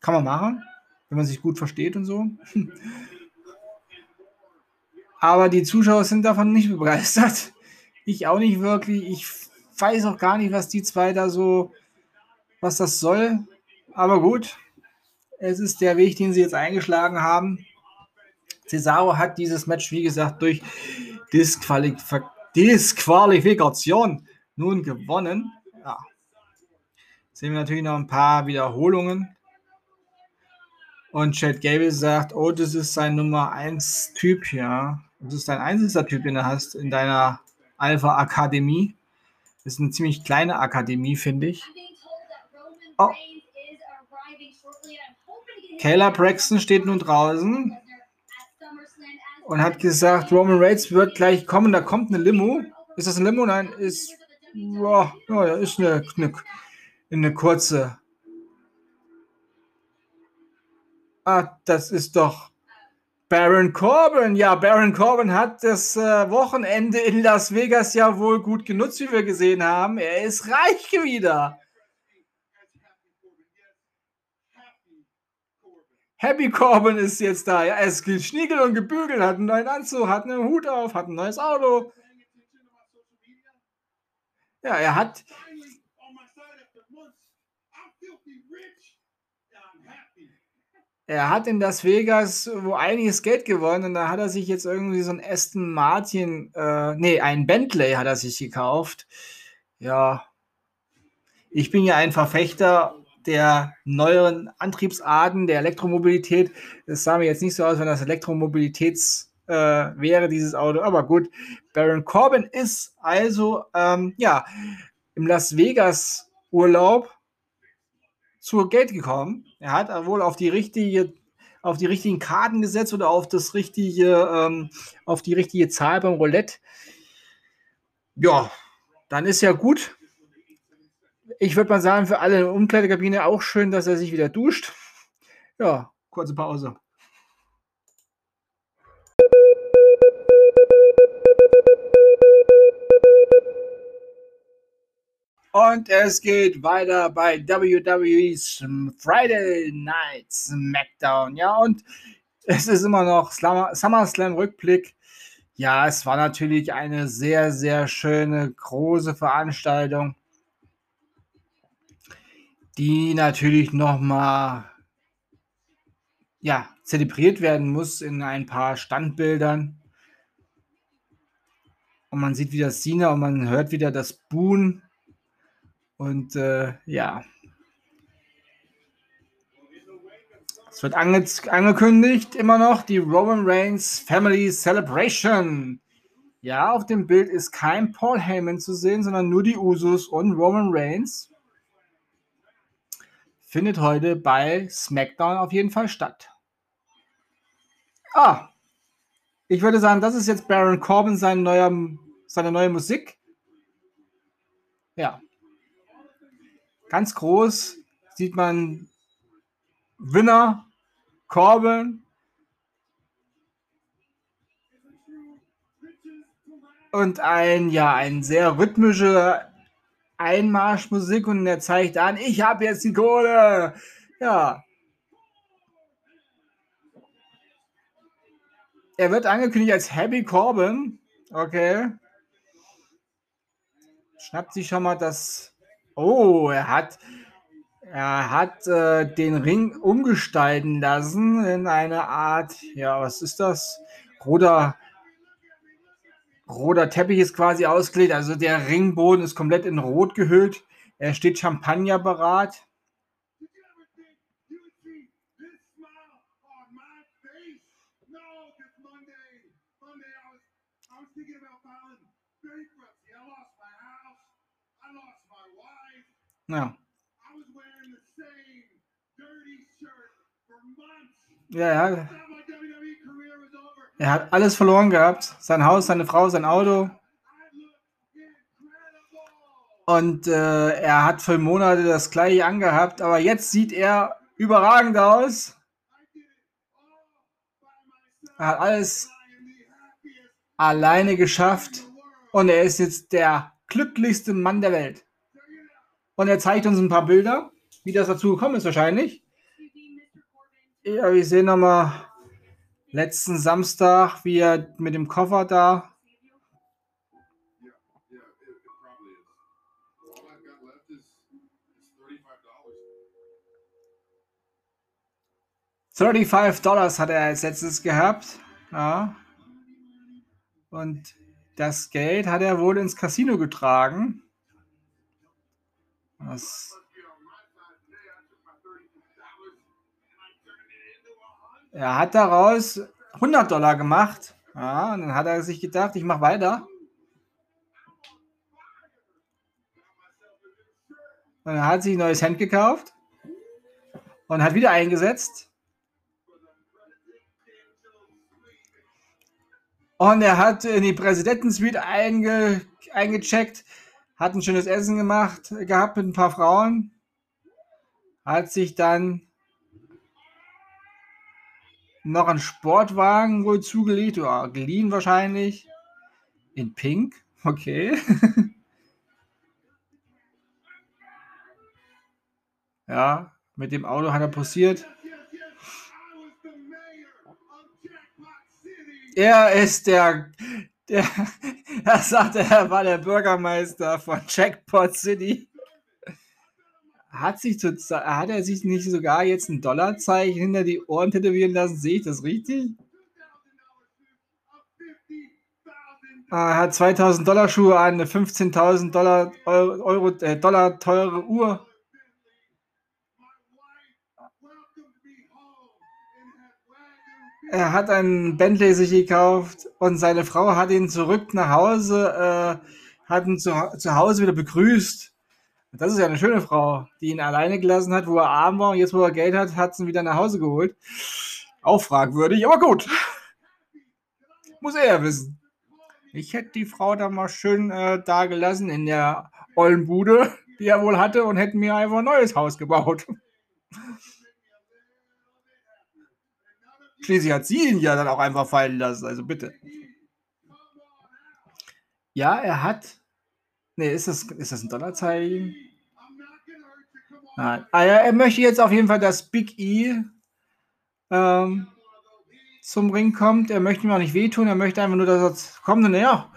Kann man machen, wenn man sich gut versteht und so. Aber die Zuschauer sind davon nicht begeistert. Ich auch nicht wirklich. Ich weiß auch gar nicht, was die zwei da so, was das soll. Aber gut, es ist der Weg, den sie jetzt eingeschlagen haben. Cesaro hat dieses Match, wie gesagt, durch Disqualif Disqualifikation nun gewonnen. Ja, sehen wir natürlich noch ein paar Wiederholungen. Und Chad Gable sagt, oh, das ist sein Nummer 1 Typ, ja. Das ist dein einziger Typ, den du hast in deiner Alpha Akademie. Das ist eine ziemlich kleine Akademie, finde ich. Oh. Kayla Braxton steht nun draußen und hat gesagt, Roman Reigns wird gleich kommen. Da kommt eine Limo. Ist das ein Limo? Nein, ist, ja, ja ist eine, eine eine kurze. Ah, das ist doch Baron Corbin. Ja, Baron Corbin hat das äh, Wochenende in Las Vegas ja wohl gut genutzt, wie wir gesehen haben. Er ist reich wieder. Happy Corbin ist jetzt da. Ja, er ist geschniegelt und gebügelt, hat einen neuen Anzug, hat einen Hut auf, hat ein neues Auto. Ja, er hat er hat in Las Vegas wo einiges Geld gewonnen und da hat er sich jetzt irgendwie so ein Aston Martin, äh, nee, ein Bentley hat er sich gekauft. Ja, ich bin ja ein Verfechter der neueren Antriebsarten, der Elektromobilität. Es sah mir jetzt nicht so aus, wenn das Elektromobilitäts äh, wäre, dieses Auto. Aber gut, Baron Corbin ist also ähm, ja im Las Vegas Urlaub zu Geld gekommen. Er hat wohl auf die richtige, auf die richtigen Karten gesetzt oder auf das richtige, ähm, auf die richtige Zahl beim Roulette. Ja, dann ist ja gut. Ich würde mal sagen, für alle in der Umkleidekabine auch schön, dass er sich wieder duscht. Ja, kurze Pause. Und es geht weiter bei WWE's Friday Night SmackDown. Ja, und es ist immer noch SummerSlam Rückblick. Ja, es war natürlich eine sehr, sehr schöne, große Veranstaltung, die natürlich nochmal ja, zelebriert werden muss in ein paar Standbildern. Und man sieht wieder Cena und man hört wieder das Boon und äh, ja. Es wird ange angekündigt immer noch die Roman Reigns Family Celebration. Ja, auf dem Bild ist kein Paul Heyman zu sehen, sondern nur die Usos und Roman Reigns. Findet heute bei SmackDown auf jeden Fall statt. Ah, ich würde sagen, das ist jetzt Baron Corbin sein neuer, seine neue Musik. Ja. Ganz groß sieht man Winner Corbin und ein ja ein sehr rhythmische Einmarschmusik und er zeigt an, ich habe jetzt die Kohle. Ja. Er wird angekündigt als Happy Corbin. Okay. Schnappt sich schon mal das. Oh, er hat er hat äh, den Ring umgestalten lassen in eine Art, ja, was ist das? Roter, roter Teppich ist quasi ausgelegt, also der Ringboden ist komplett in Rot gehüllt. Er steht Champagner bereit. Ja. Ja, ja. Er hat alles verloren gehabt. Sein Haus, seine Frau, sein Auto. Und äh, er hat für Monate das gleiche angehabt, aber jetzt sieht er überragend aus. Er hat alles alleine geschafft und er ist jetzt der glücklichste Mann der Welt. Und er zeigt uns ein paar Bilder, wie das dazu gekommen ist wahrscheinlich. Ja, wir sehen nochmal letzten Samstag, wie er mit dem Koffer da. Thirty-five Dollars hat er als letztes gehabt. Ja. Und das Geld hat er wohl ins Casino getragen. Das Er hat daraus 100 Dollar gemacht. Ja, und dann hat er sich gedacht, ich mache weiter. Und er hat sich ein neues Hemd gekauft und hat wieder eingesetzt. Und er hat in die Präsidentensuite einge, eingecheckt, hat ein schönes Essen gemacht, gehabt mit ein paar Frauen, hat sich dann noch einen Sportwagen wohl zugelegt oder geliehen wahrscheinlich. In Pink, okay. ja, mit dem Auto hat er posiert. Er ist der, der, er sagte, er war der Bürgermeister von Jackpot City. Hat, sich zu, hat er sich nicht sogar jetzt ein Dollarzeichen hinter die Ohren tätowieren lassen? Sehe ich das richtig? Ah, er hat 2000 Dollar Schuhe an, eine 15.000 Dollar, Euro, äh, Dollar teure Uhr. Er hat einen Bentley sich gekauft und seine Frau hat ihn zurück nach Hause, äh, hat ihn zu, zu Hause wieder begrüßt. Das ist ja eine schöne Frau, die ihn alleine gelassen hat, wo er arm war und jetzt, wo er Geld hat, hat sie ihn wieder nach Hause geholt. Auch fragwürdig, aber gut. Muss er ja wissen. Ich hätte die Frau da mal schön äh, da gelassen in der ollen Bude, die er wohl hatte, und hätte mir einfach ein neues Haus gebaut. Schließlich hat sie ihn ja dann auch einfach fallen lassen, also bitte. Ja, er hat Nee, ist das, ist das ein Dollarzeichen? Nein. Ah, ja, er möchte jetzt auf jeden Fall, dass Big E ähm, zum Ring kommt. Er möchte ihm auch nicht wehtun. Er möchte einfach nur, dass er kommt. Und ja,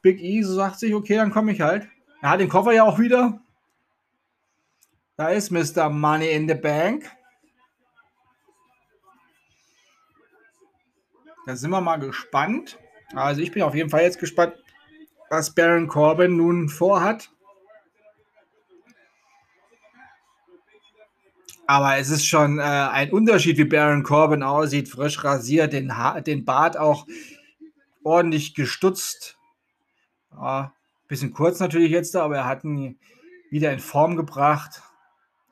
Big E so sagt sich, okay, dann komme ich halt. Er hat den Koffer ja auch wieder. Da ist Mr. Money in the Bank. Da sind wir mal gespannt. Also ich bin auf jeden Fall jetzt gespannt, was Baron Corbin nun vorhat. Aber es ist schon äh, ein Unterschied, wie Baron Corbin aussieht. Frisch rasiert, den, ha den Bart auch ordentlich gestutzt. Ja, bisschen kurz natürlich jetzt, aber er hat ihn wieder in Form gebracht.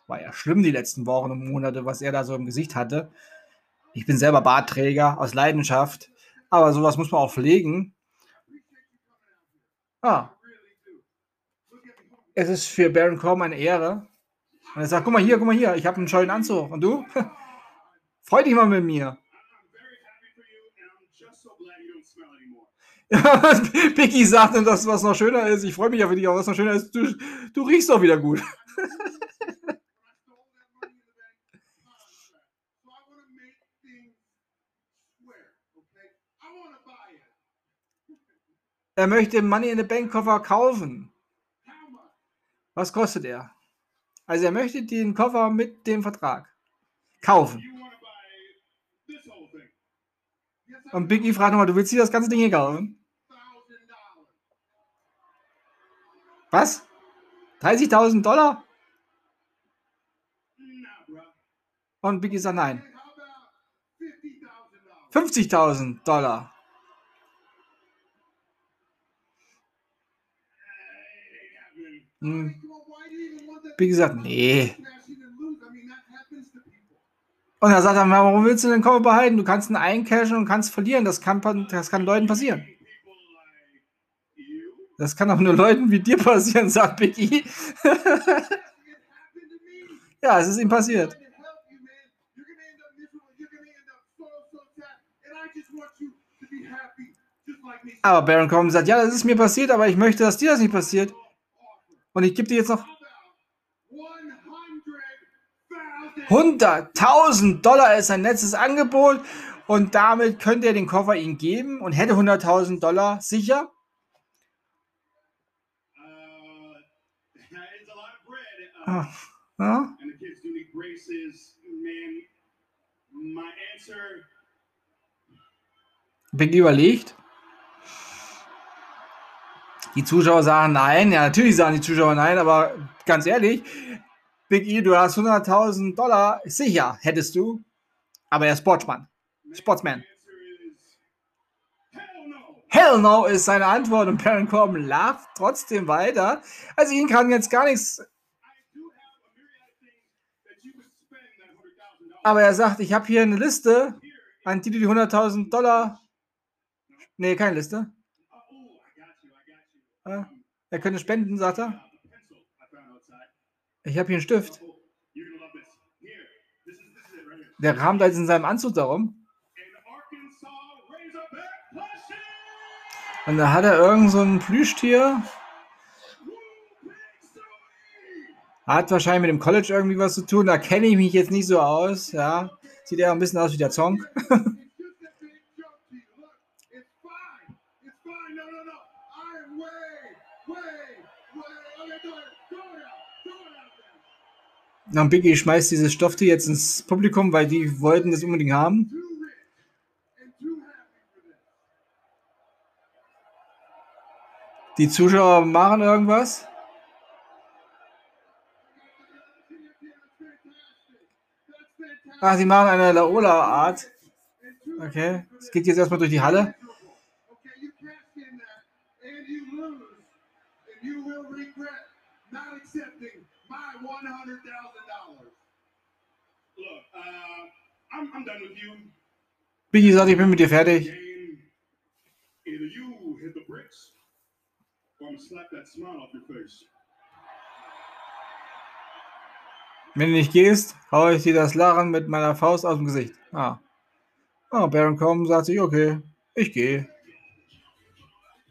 War ja schlimm die letzten Wochen und Monate, was er da so im Gesicht hatte. Ich bin selber Bartträger aus Leidenschaft, aber sowas muss man auch pflegen. Ah. Es ist für Baron Corbin eine Ehre. Und er sagt, guck mal hier, guck mal hier, ich habe einen schönen Anzug. Und du? Freu dich mal mit mir. Vicky sagt dann, dass was noch schöner ist. Ich freue mich ja für dich, aber was noch schöner ist, du, du riechst doch wieder gut. er möchte Money in the Bank Koffer kaufen. Was kostet er? Also er möchte den Koffer mit dem Vertrag kaufen. Und Biggie fragt nochmal, du willst dir das ganze Ding hier kaufen? Was? 30.000 Dollar? Und Biggie sagt nein. 50.000 Dollar. Hm. Biggie sagt, nee. Und er sagt dann, warum willst du den Koffer behalten? Du kannst ihn eincashen und kannst verlieren. Das kann, das kann Leuten passieren. Das kann auch nur Leuten wie dir passieren, sagt Biggie. ja, es ist ihm passiert. Aber Baron Corbin sagt, ja, das ist mir passiert, aber ich möchte, dass dir das nicht passiert. Und ich gebe dir jetzt noch 100.000 Dollar ist sein letztes Angebot und damit könnte er den Koffer ihm geben und hätte 100.000 Dollar sicher. Uh, ja? Big überlegt. Die Zuschauer sagen nein. Ja, natürlich sagen die Zuschauer nein, aber ganz ehrlich, Big E, du hast 100.000 Dollar, sicher hättest du, aber er ist Sportsman. Sportsman. Hell no ist seine Antwort und Baron Corbin lacht trotzdem weiter. Also ihn kann jetzt gar nichts. Aber er sagt, ich habe hier eine Liste, an die du die 100.000 Dollar. Nee, keine Liste. Er könnte spenden, sagt er. Ich habe hier einen Stift. Der ramt jetzt in seinem Anzug darum. Und da hat er irgend so ein Plüschtier. Hat wahrscheinlich mit dem College irgendwie was zu tun. Da kenne ich mich jetzt nicht so aus. Ja. Sieht ja ein bisschen aus wie der Zong. Und Biggie schmeißt dieses Stofftier jetzt ins Publikum, weil die wollten das unbedingt haben. Die Zuschauer machen irgendwas. Ah, sie machen eine Laola-Art. Okay, es geht jetzt erstmal durch die Halle. not accepting my $100,000. Look, uh, I'm, I'm done with you. Biggie sagt, ich bin mit dir fertig. Wenn du nicht gehst, haue ich dir das Lachen mit meiner Faust aus dem Gesicht. Ah. Oh, Baron Corbin sagt sich, okay, ich gehe.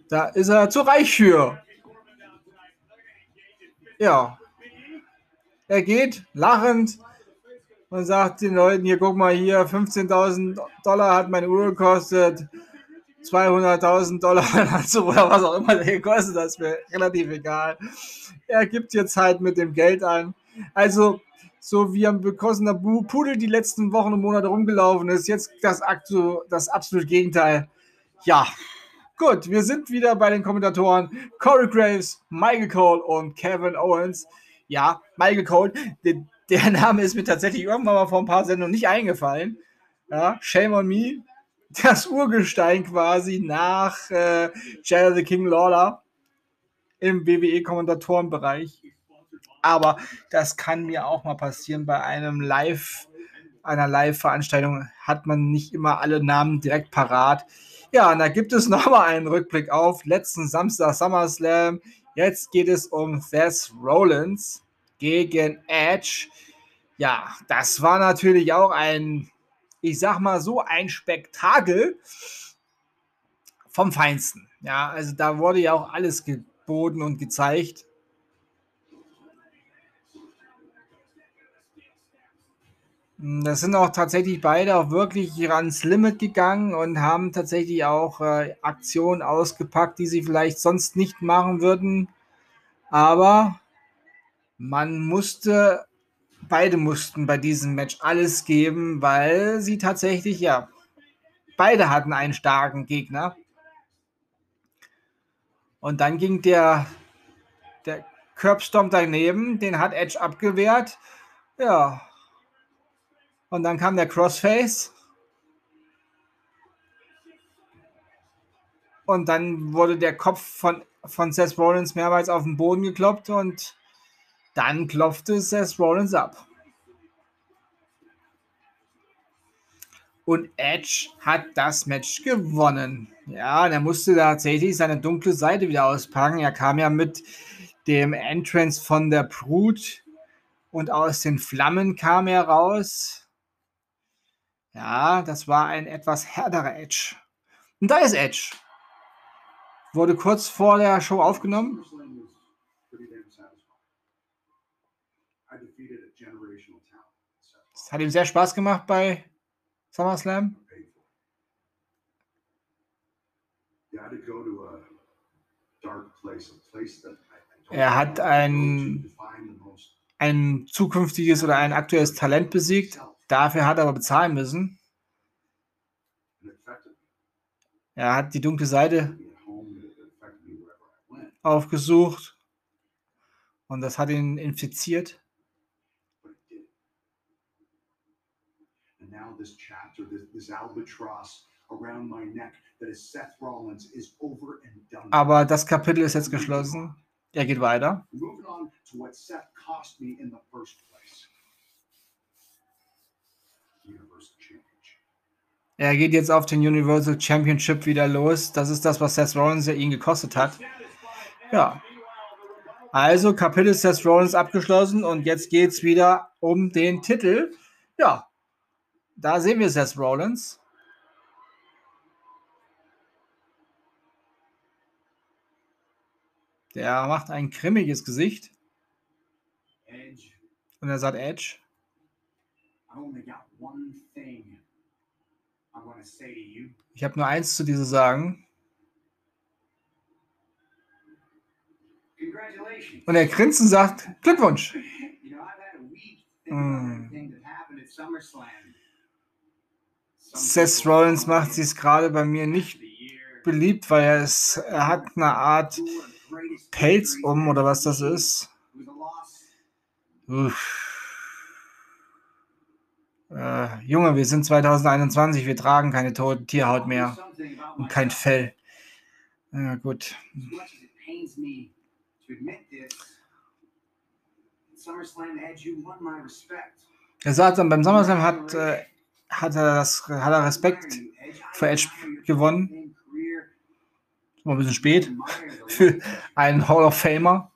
Da ist er zu reich für. Ja, er geht lachend und sagt den Leuten, hier guck mal hier, 15.000 Dollar hat meine Uhr gekostet, 200.000 Dollar oder was auch immer der gekostet hat, ist mir relativ egal. Er gibt jetzt halt mit dem Geld an. Also, so wie am bekossener Pudel die letzten Wochen und Monate rumgelaufen ist, jetzt das, das absolute Gegenteil. Ja, gut, wir sind wieder bei den Kommentatoren Corey Graves, Michael Cole und Kevin Owens ja, Michael Cole, der, der Name ist mir tatsächlich irgendwann mal vor ein paar Sendungen nicht eingefallen. Ja, shame on me. Das Urgestein quasi nach äh, Jared the King Lawler im WWE-Kommentatorenbereich. aber das kann mir auch mal passieren bei einem Live, einer Live-Veranstaltung hat man nicht immer alle Namen direkt parat. Ja, und da gibt es nochmal einen Rückblick auf letzten Samstag SummerSlam. Jetzt geht es um Seth Rollins gegen Edge. Ja, das war natürlich auch ein, ich sag mal so, ein Spektakel vom Feinsten. Ja, also da wurde ja auch alles geboten und gezeigt. Das sind auch tatsächlich beide auch wirklich ans Limit gegangen und haben tatsächlich auch äh, Aktionen ausgepackt, die sie vielleicht sonst nicht machen würden. Aber man musste, beide mussten bei diesem Match alles geben, weil sie tatsächlich, ja, beide hatten einen starken Gegner. Und dann ging der, der Curbstomp daneben, den hat Edge abgewehrt. Ja. Und dann kam der Crossface. Und dann wurde der Kopf von, von Seth Rollins mehrmals auf den Boden gekloppt und dann klopfte Seth Rollins ab. Und Edge hat das Match gewonnen. Ja, er musste tatsächlich seine dunkle Seite wieder auspacken. Er kam ja mit dem Entrance von der Brut und aus den Flammen kam er raus. Ja, das war ein etwas härterer Edge. Und da ist Edge. Wurde kurz vor der Show aufgenommen. Es hat ihm sehr Spaß gemacht bei SummerSlam? Er hat ein, ein zukünftiges oder ein aktuelles Talent besiegt. Dafür hat er aber bezahlen müssen. Er hat die dunkle Seite aufgesucht und das hat ihn infiziert. now chapter, this, this albatross around my neck that is Seth Rollins is over and done. Aber das Kapitel ist jetzt geschlossen. Er geht weiter. Moving on to what Seth cost me in the first place. Universal Championship. Er geht jetzt auf den Universal Championship wieder los. Das ist das, was Seth Rollins ja ihn gekostet hat. Ja. Also Kapitel Seth Rollins abgeschlossen und jetzt geht es wieder um den Titel. Ja, da sehen wir Seth Rollins. Der macht ein grimmiges Gesicht. Edge. Und er sagt Edge. Ich habe nur eins zu dir zu sagen. Und er grinst und sagt Glückwunsch. mm. Seth Rollins macht sich gerade bei mir nicht beliebt, weil er, ist, er hat eine Art Pelz um oder was das ist. Äh, Junge, wir sind 2021, wir tragen keine tote Tierhaut mehr und kein Fell. Ja, gut. Er sagt dann, beim SummerSlam hat äh, hat er, das, hat er Respekt für Edge gewonnen. War ein bisschen spät für einen Hall of Famer.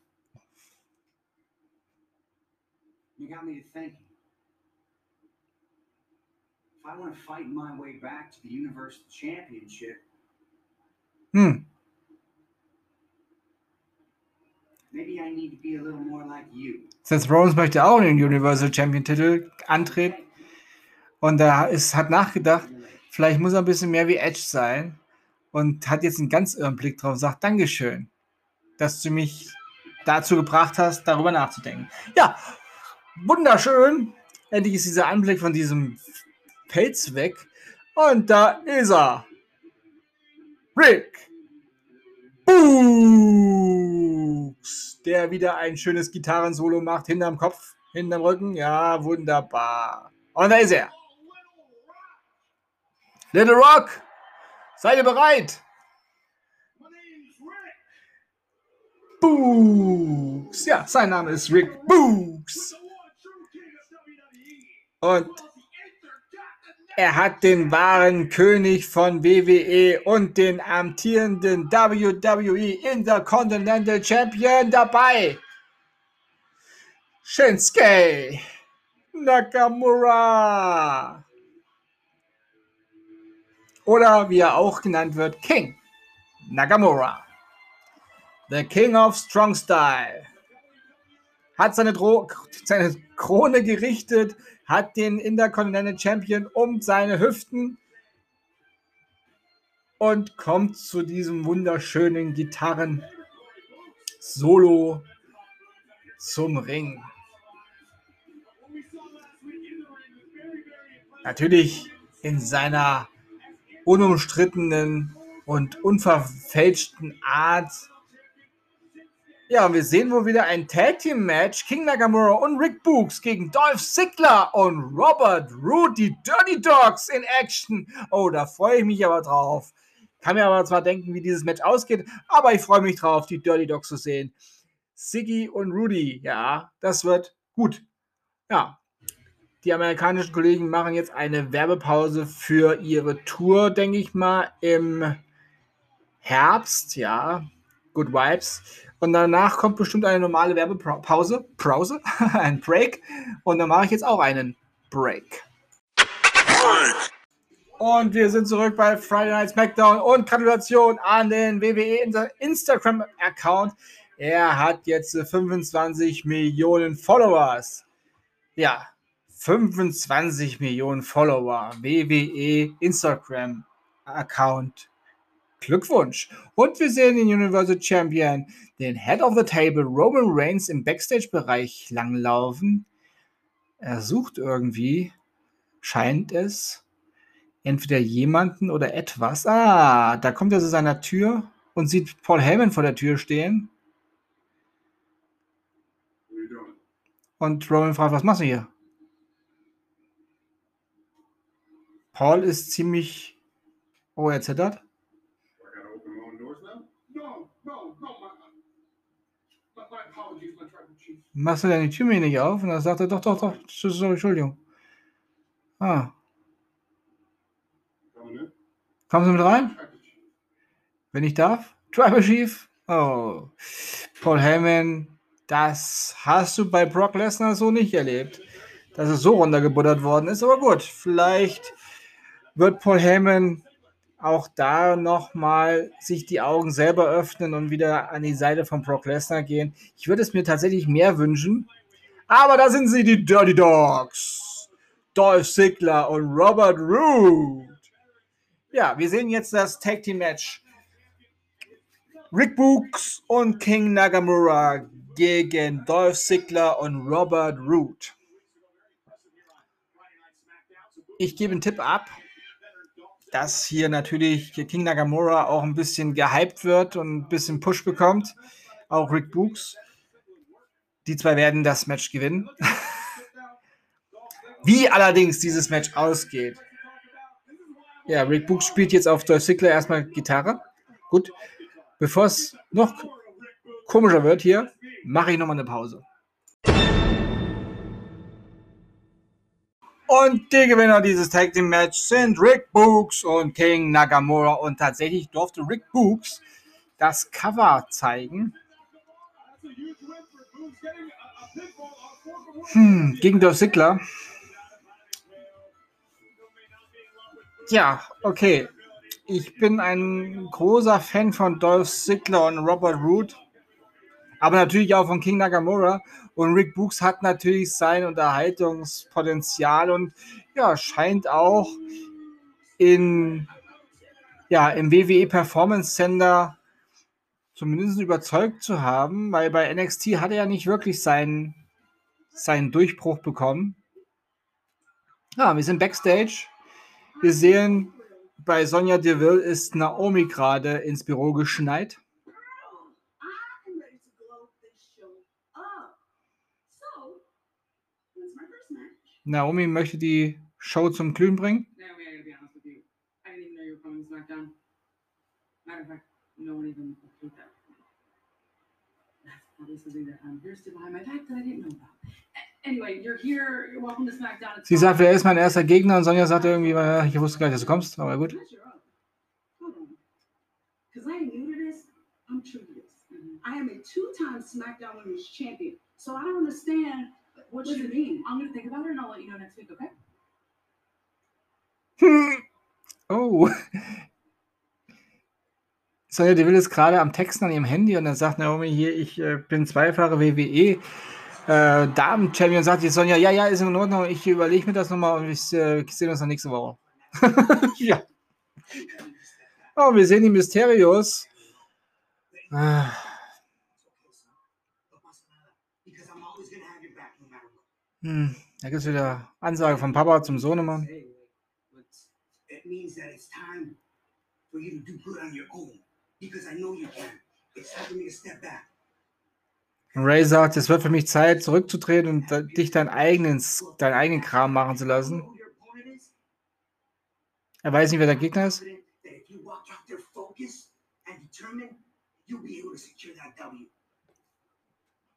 Hm. Seth Rollins möchte auch den Universal Champion Titel antreten. Und er ist, hat nachgedacht, vielleicht muss er ein bisschen mehr wie Edge sein. Und hat jetzt einen ganz irren Blick drauf und sagt, Dankeschön, dass du mich dazu gebracht hast, darüber nachzudenken. Ja, wunderschön. Endlich ist dieser Anblick von diesem Pelz weg. Und da ist er. Rick Books, der wieder ein schönes Gitarrensolo macht, hinterm Kopf, hinterm Rücken. Ja, wunderbar. Und da ist er. Little Rock, seid ihr bereit? Books. Ja, sein Name ist Rick Books. Und er hat den wahren König von WWE und den amtierenden WWE Intercontinental Champion dabei. Shinsuke Nakamura. Oder wie er auch genannt wird, King Nakamura. The King of Strong Style. Hat seine, Dro seine Krone gerichtet, hat den Intercontinental Champion um seine Hüften und kommt zu diesem wunderschönen Gitarren-Solo zum Ring. Natürlich in seiner unumstrittenen und unverfälschten Art. Ja, und wir sehen wohl wieder ein Tag Team Match. King Nakamura und Rick Books gegen Dolph Ziggler und Robert Roode, die Dirty Dogs in Action. Oh, da freue ich mich aber drauf. Kann mir aber zwar denken, wie dieses Match ausgeht, aber ich freue mich drauf, die Dirty Dogs zu sehen. Siggy und Rudy, ja, das wird gut. Ja, die amerikanischen Kollegen machen jetzt eine Werbepause für ihre Tour, denke ich mal, im Herbst, ja. Good Vibes. Und danach kommt bestimmt eine normale Werbepause, Pause, ein Break. Und dann mache ich jetzt auch einen Break. Und wir sind zurück bei Friday Night SmackDown und Gratulation an den WWE Instagram-Account. Er hat jetzt 25 Millionen Followers. Ja, 25 Millionen Follower, WWE Instagram Account. Glückwunsch. Und wir sehen den Universal Champion, den Head of the Table Roman Reigns im Backstage-Bereich langlaufen. Er sucht irgendwie, scheint es, entweder jemanden oder etwas. Ah, da kommt er zu seiner Tür und sieht Paul Heyman vor der Tür stehen. Und Roman fragt, was machst du hier? Paul ist ziemlich. Oh, er zittert. Machst du deine Tür mir nicht auf? Und dann sagt er, doch, doch, doch, sorry, Entschuldigung. Ah. Kommen Sie mit rein? Wenn ich darf? Tribal Chief? Oh. Paul Heyman, das hast du bei Brock Lesnar so nicht erlebt. Dass es so runtergebuttert worden ist, aber gut, vielleicht wird Paul Heyman auch da nochmal sich die Augen selber öffnen und wieder an die Seite von Brock Lesnar gehen. Ich würde es mir tatsächlich mehr wünschen. Aber da sind sie, die Dirty Dogs. Dolph Ziggler und Robert Roode. Ja, wir sehen jetzt das Tag Team Match. Rick Books und King Nagamura gegen Dolph Ziggler und Robert Roode. Ich gebe einen Tipp ab dass hier natürlich King Nagamura auch ein bisschen gehypt wird und ein bisschen Push bekommt. Auch Rick Books. Die zwei werden das Match gewinnen. Wie allerdings dieses Match ausgeht. Ja, Rick Books spielt jetzt auf Dolph Ziggler erstmal Gitarre. Gut. Bevor es noch komischer wird hier, mache ich nochmal eine Pause. Und die Gewinner dieses Tag Team Match sind Rick Books und King Nagamura. Und tatsächlich durfte Rick Books das Cover zeigen. Hm, gegen Dolph Ziggler. Ja, okay. Ich bin ein großer Fan von Dolph Ziggler und Robert Root aber natürlich auch von King Nakamura. Und Rick Books hat natürlich sein Unterhaltungspotenzial und ja, scheint auch in, ja, im WWE Performance Center zumindest überzeugt zu haben, weil bei NXT hat er ja nicht wirklich seinen, seinen Durchbruch bekommen. Ja, wir sind backstage. Wir sehen, bei Sonja Deville ist Naomi gerade ins Büro geschneit. Naomi möchte die Show zum Glühen bringen. Naomi, I gotta be honest with you. I didn't even know you were coming to SmackDown. Matter of fact, no one even that. Sie sagt, wer ist mein erster Gegner? Und Sonja sagt irgendwie, ich wusste gar nicht, dass du kommst, aber gut. I am a two-time SmackDown Women's Champion, so I don't understand what you mean. I'm gonna think about it and I'll let you know next week, okay? oh. Sonja Deville ist gerade am Texten an ihrem Handy und dann sagt Naomi hier, ich äh, bin zweifache WWE äh, Damen-Champion. Sagt die Sonja, ja, ja, ist in Ordnung, ich überlege mir das nochmal und ich äh, sehe uns dann nächste Woche. ja. Oh, wir sehen die Mysterios. Ah. Hm, da gibt es wieder Ansage von Papa zum Sohnemann. Und Ray sagt, es wird für mich Zeit, zurückzutreten und dich deinen eigenen, deinen eigenen Kram machen zu lassen. Er weiß nicht, wer der Gegner ist.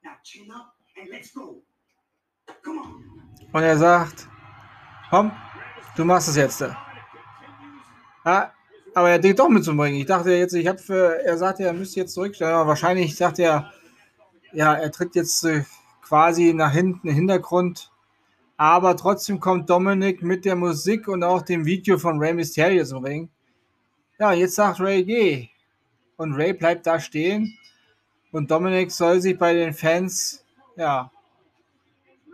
Now chin up and let's go. Und er sagt, komm, du machst es jetzt. Ja, aber er denkt doch mitzubringen. Ich dachte jetzt, ich habe für, er sagte, er müsste jetzt zurückstellen, aber wahrscheinlich sagt er, ja, er tritt jetzt äh, quasi nach hinten im Hintergrund. Aber trotzdem kommt Dominik mit der Musik und auch dem Video von Rey Mysterio zum Ring. Ja, jetzt sagt Ray, geh. Und Ray bleibt da stehen. Und Dominik soll sich bei den Fans, ja,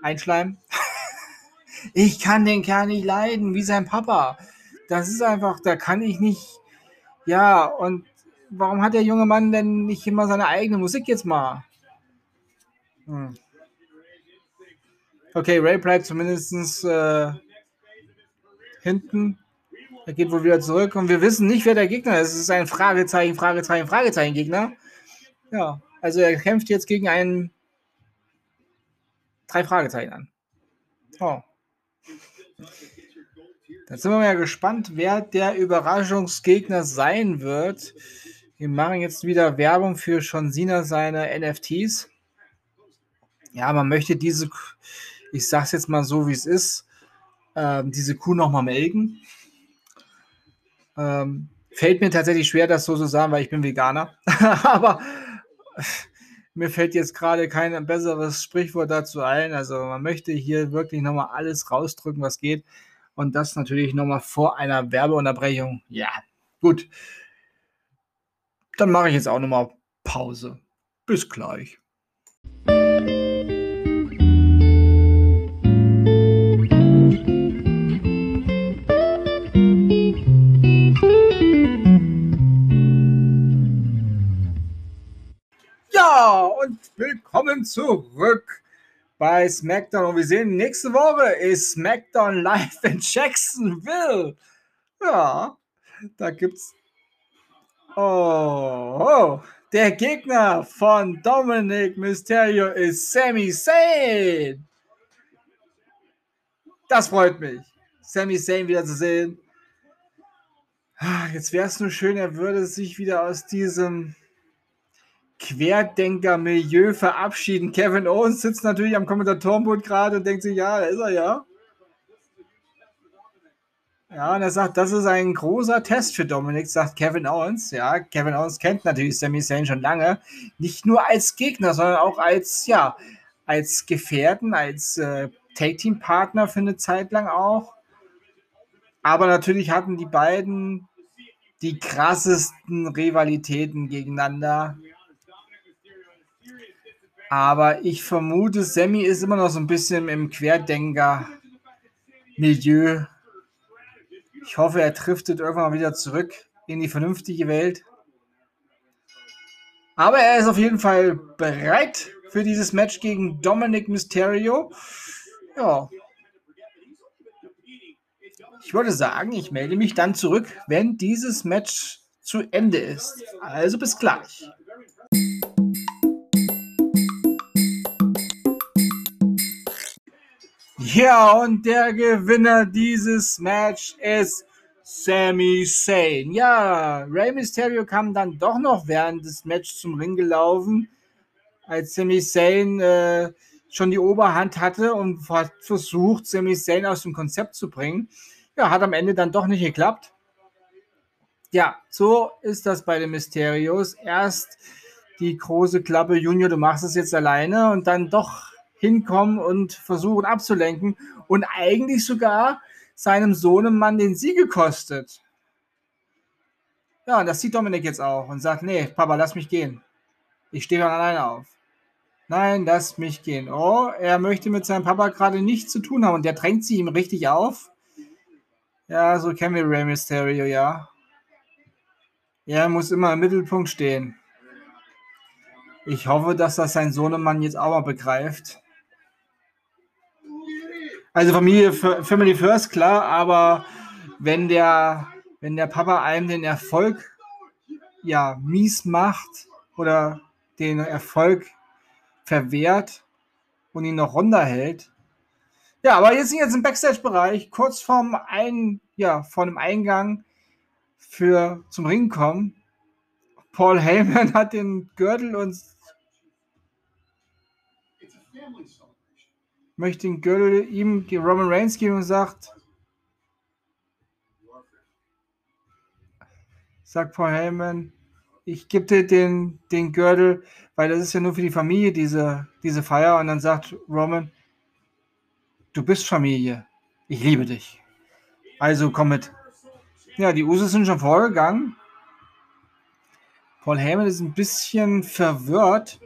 einschleimen. ich kann den Kerl nicht leiden, wie sein Papa. Das ist einfach, da kann ich nicht. Ja, und warum hat der junge Mann denn nicht immer seine eigene Musik jetzt mal? Hm. Okay, Ray bleibt zumindest äh, hinten. Er geht wohl wieder zurück und wir wissen nicht, wer der Gegner ist. Es ist ein Fragezeichen, Fragezeichen, Fragezeichen Gegner. Ja, also er kämpft jetzt gegen einen drei Fragezeichen an. Oh. Dann sind wir mal gespannt, wer der Überraschungsgegner sein wird. Wir machen jetzt wieder Werbung für John Cena seine NFTs. Ja, man möchte diese, ich sag's jetzt mal so, wie es ist, ähm, diese Kuh nochmal melken. Ähm, fällt mir tatsächlich schwer, das so zu sagen, weil ich bin Veganer. Aber mir fällt jetzt gerade kein besseres Sprichwort dazu ein. Also man möchte hier wirklich nochmal alles rausdrücken, was geht. Und das natürlich nochmal vor einer Werbeunterbrechung. Ja, gut. Dann mache ich jetzt auch nochmal Pause. Bis gleich. Willkommen zurück bei SmackDown. Und wir sehen, nächste Woche ist SmackDown live in Jacksonville. Ja, da gibt's. Oh, oh, der Gegner von Dominic Mysterio ist Sami Zayn. Das freut mich, Sami Zayn wieder zu sehen. Ah, jetzt wäre es nur schön, er würde sich wieder aus diesem Querdenker-Milieu verabschieden. Kevin Owens sitzt natürlich am Kommentatorenboot gerade und denkt sich, ja, da ist er ja. Ja, und er sagt, das ist ein großer Test für Dominik, sagt Kevin Owens. Ja, Kevin Owens kennt natürlich Sami Zayn schon lange. Nicht nur als Gegner, sondern auch als, ja, als Gefährten, als äh, Take-Team-Partner für eine Zeit lang auch. Aber natürlich hatten die beiden die krassesten Rivalitäten gegeneinander. Aber ich vermute, Sammy ist immer noch so ein bisschen im Querdenker-Milieu. Ich hoffe, er driftet irgendwann mal wieder zurück in die vernünftige Welt. Aber er ist auf jeden Fall bereit für dieses Match gegen Dominic Mysterio. Ja. Ich würde sagen, ich melde mich dann zurück, wenn dieses Match zu Ende ist. Also bis gleich. Ja, und der Gewinner dieses Match ist Sami Zayn. Ja, Rey Mysterio kam dann doch noch während des Matches zum Ring gelaufen. als Sami Zayn äh, schon die Oberhand hatte und versucht, Sami Zayn aus dem Konzept zu bringen. Ja, hat am Ende dann doch nicht geklappt. Ja, so ist das bei den Mysterios. Erst die große Klappe, Junior, du machst es jetzt alleine und dann doch hinkommen und versuchen abzulenken und eigentlich sogar seinem Sohnemann den Sieg gekostet. Ja, und das sieht Dominik jetzt auch und sagt, nee, Papa, lass mich gehen. Ich stehe dann alleine auf. Nein, lass mich gehen. Oh, er möchte mit seinem Papa gerade nichts zu tun haben und der drängt sie ihm richtig auf. Ja, so kennen wir Rey Mysterio, ja. Er muss immer im Mittelpunkt stehen. Ich hoffe, dass das sein Sohnemann jetzt auch mal begreift. Also Familie, Family First, klar, aber wenn der, wenn der Papa einem den Erfolg ja mies macht oder den Erfolg verwehrt und ihn noch runterhält. Ja, aber jetzt sind wir jetzt im Backstage-Bereich, kurz vorm Ein, ja, vor dem Eingang für zum Ring kommen. Paul Heyman hat den Gürtel und möchte den Gürtel ihm Roman Reigns geben und sagt, sagt Paul Heyman, ich gebe dir den, den Gürtel, weil das ist ja nur für die Familie, diese, diese Feier. Und dann sagt Roman, du bist Familie. Ich liebe dich. Also komm mit. Ja, die Usos sind schon vorgegangen. Paul Heyman ist ein bisschen verwirrt.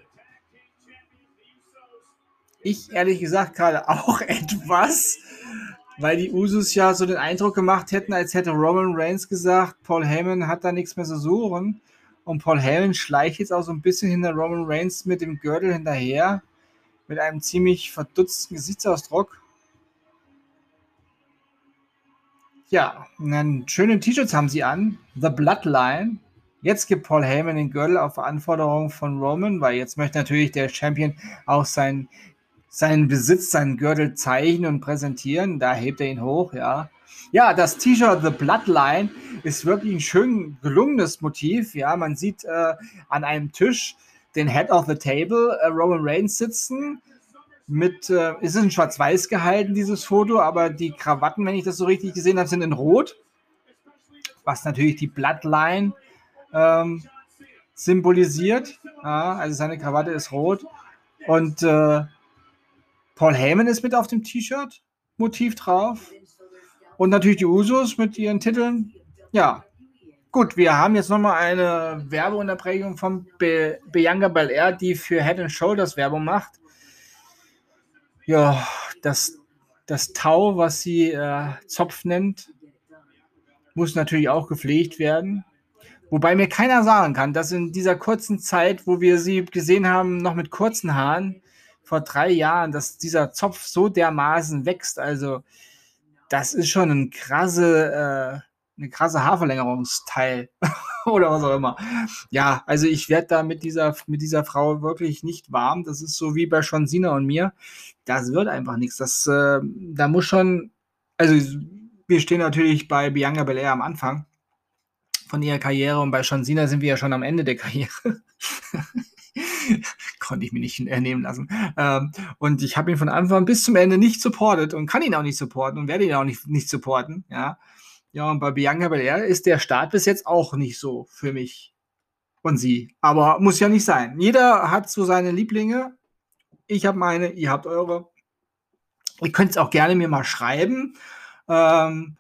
Ich ehrlich gesagt gerade auch etwas, weil die Usos ja so den Eindruck gemacht hätten, als hätte Roman Reigns gesagt, Paul Heyman hat da nichts mehr zu suchen. Und Paul Heyman schleicht jetzt auch so ein bisschen hinter Roman Reigns mit dem Gürtel hinterher. Mit einem ziemlich verdutzten Gesichtsausdruck. Ja, einen schönen T-Shirts haben sie an. The Bloodline. Jetzt gibt Paul Heyman den Gürtel auf Anforderung von Roman, weil jetzt möchte natürlich der Champion auch sein, seinen Besitz, seinen Gürtel zeichnen und präsentieren. Da hebt er ihn hoch, ja. Ja, das T-Shirt The Bloodline ist wirklich ein schön gelungenes Motiv. Ja, man sieht äh, an einem Tisch den Head of the Table, äh, Roman Reigns sitzen. Mit, äh, ist es in Schwarz-Weiß gehalten, dieses Foto, aber die Krawatten, wenn ich das so richtig gesehen habe, sind in Rot. Was natürlich die Bloodline ähm, symbolisiert. Ja, also seine Krawatte ist rot. Und äh, Paul Heyman ist mit auf dem T-Shirt, Motiv drauf. Und natürlich die Usos mit ihren Titeln. Ja, gut, wir haben jetzt nochmal eine Werbeunterbrechung von Be Bianca Belair, die für Head and Shoulders Werbung macht. Ja, das, das Tau, was sie äh, Zopf nennt, muss natürlich auch gepflegt werden. Wobei mir keiner sagen kann, dass in dieser kurzen Zeit, wo wir sie gesehen haben, noch mit kurzen Haaren, vor drei Jahren, dass dieser Zopf so dermaßen wächst. Also das ist schon ein krasse, äh, eine krasse Haarverlängerungsteil oder was auch immer. Ja, also ich werde da mit dieser, mit dieser Frau wirklich nicht warm. Das ist so wie bei Cena und mir. Das wird einfach nichts. Das, äh, da muss schon, also wir stehen natürlich bei Bianca Belair am Anfang von ihrer Karriere und bei Cena sind wir ja schon am Ende der Karriere. Konnte ich mir nicht ernehmen lassen. Ähm, und ich habe ihn von Anfang bis zum Ende nicht supportet und kann ihn auch nicht supporten und werde ihn auch nicht, nicht supporten. Ja. ja, und bei Bianca Belair ist der Start bis jetzt auch nicht so für mich und sie. Aber muss ja nicht sein. Jeder hat so seine Lieblinge. Ich habe meine, ihr habt eure. Ihr könnt es auch gerne mir mal schreiben. Ähm,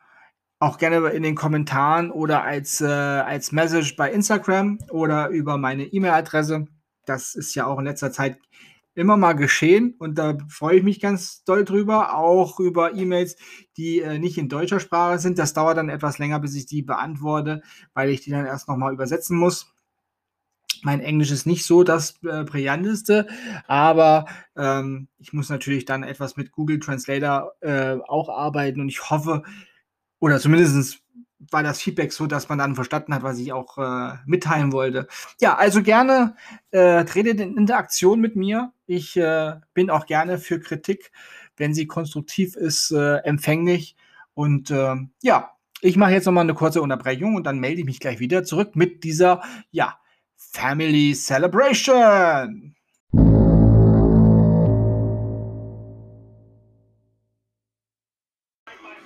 auch gerne in den Kommentaren oder als, äh, als Message bei Instagram oder über meine E-Mail-Adresse. Das ist ja auch in letzter Zeit immer mal geschehen und da freue ich mich ganz doll drüber, auch über E-Mails, die äh, nicht in deutscher Sprache sind. Das dauert dann etwas länger, bis ich die beantworte, weil ich die dann erst nochmal übersetzen muss. Mein Englisch ist nicht so das äh, brillanteste, aber ähm, ich muss natürlich dann etwas mit Google Translator äh, auch arbeiten und ich hoffe, oder zumindest war das Feedback so, dass man dann verstanden hat, was ich auch äh, mitteilen wollte. Ja, also gerne äh, tretet in Interaktion mit mir. Ich äh, bin auch gerne für Kritik, wenn sie konstruktiv ist, äh, empfänglich. Und äh, ja, ich mache jetzt nochmal eine kurze Unterbrechung und dann melde ich mich gleich wieder zurück mit dieser, ja, Family Celebration.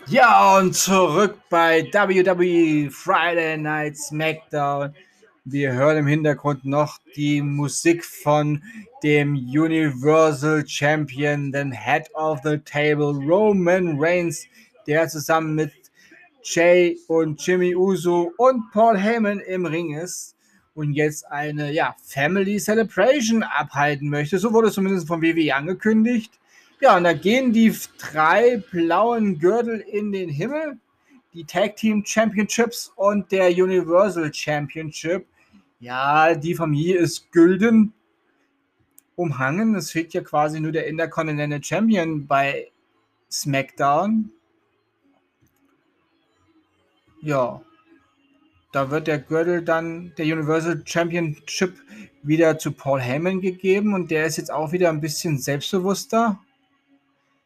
Ja, und zurück bei WWE Friday Night SmackDown. Wir hören im Hintergrund noch die Musik von dem Universal Champion, den Head of the Table, Roman Reigns, der zusammen mit Jay und Jimmy Uso und Paul Heyman im Ring ist und jetzt eine ja, Family Celebration abhalten möchte. So wurde es zumindest von WWE angekündigt. Ja, und da gehen die drei blauen Gürtel in den Himmel. Die Tag Team Championships und der Universal Championship. Ja, die Familie ist gülden umhangen. Es fehlt ja quasi nur der Intercontinental Champion bei SmackDown. Ja, da wird der Gürtel dann, der Universal Championship, wieder zu Paul Heyman gegeben und der ist jetzt auch wieder ein bisschen selbstbewusster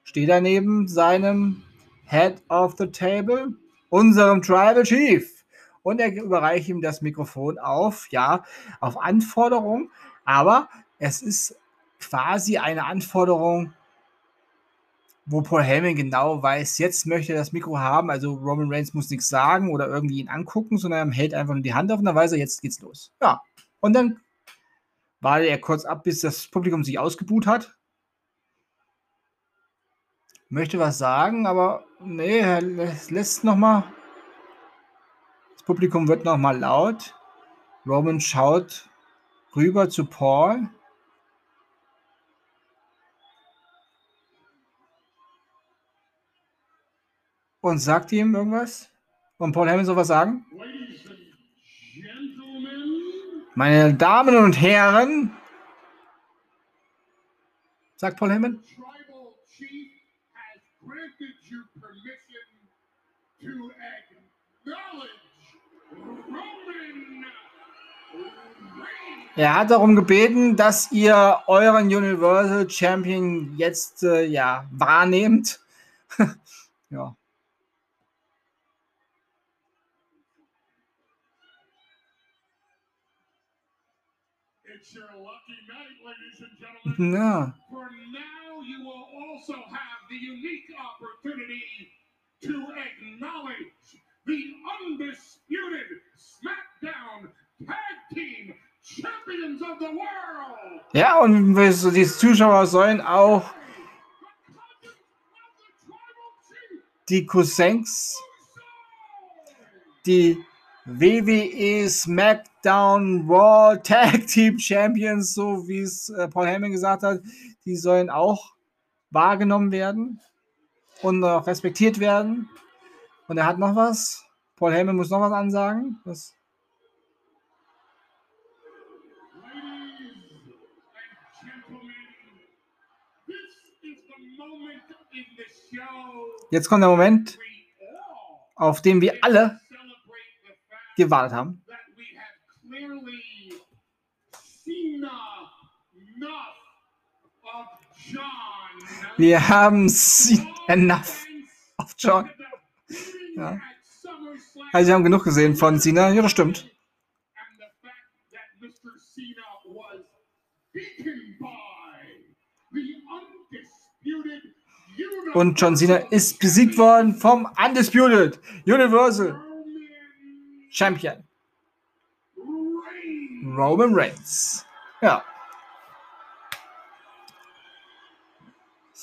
steht er neben seinem Head of the Table, unserem Tribal Chief. Und er überreicht ihm das Mikrofon auf, ja, auf Anforderung, aber es ist quasi eine Anforderung, wo Paul Heyman genau weiß, jetzt möchte er das Mikro haben, also Roman Reigns muss nichts sagen oder irgendwie ihn angucken, sondern er hält einfach nur die Hand auf und dann weiß er, jetzt geht's los. Ja, und dann wartet er kurz ab, bis das Publikum sich ausgebuht hat möchte was sagen, aber nee, er lässt noch mal. Das Publikum wird noch mal laut. Roman schaut rüber zu Paul. Und sagt ihm irgendwas? Und Paul Heyman soll was sagen? Meine Damen und Herren, sagt Paul Heyman. Er hat darum gebeten, dass ihr euren Universal Champion jetzt äh, ja wahrnehmt. ja. It's your lucky night, ladies and gentlemen. Ja. For now you will also have the unique opportunity to acknowledge the undisputed SmackDown Tag Team Champions of the World. Ja, und die Zuschauer sollen auch die Cousins, die WWE SmackDown World Tag Team Champions, so wie es äh, Paul Heyman gesagt hat, die sollen auch wahrgenommen werden und auch respektiert werden. Und er hat noch was. Paul Heyman muss noch was ansagen. Das Jetzt kommt der Moment, auf den wir alle gewartet haben. Wir haben enough of John. Ja. Also, sie haben genug gesehen von Cena. Ja, das stimmt. Und John Cena ist besiegt worden vom Undisputed Universal Champion Roman Reigns. Ja.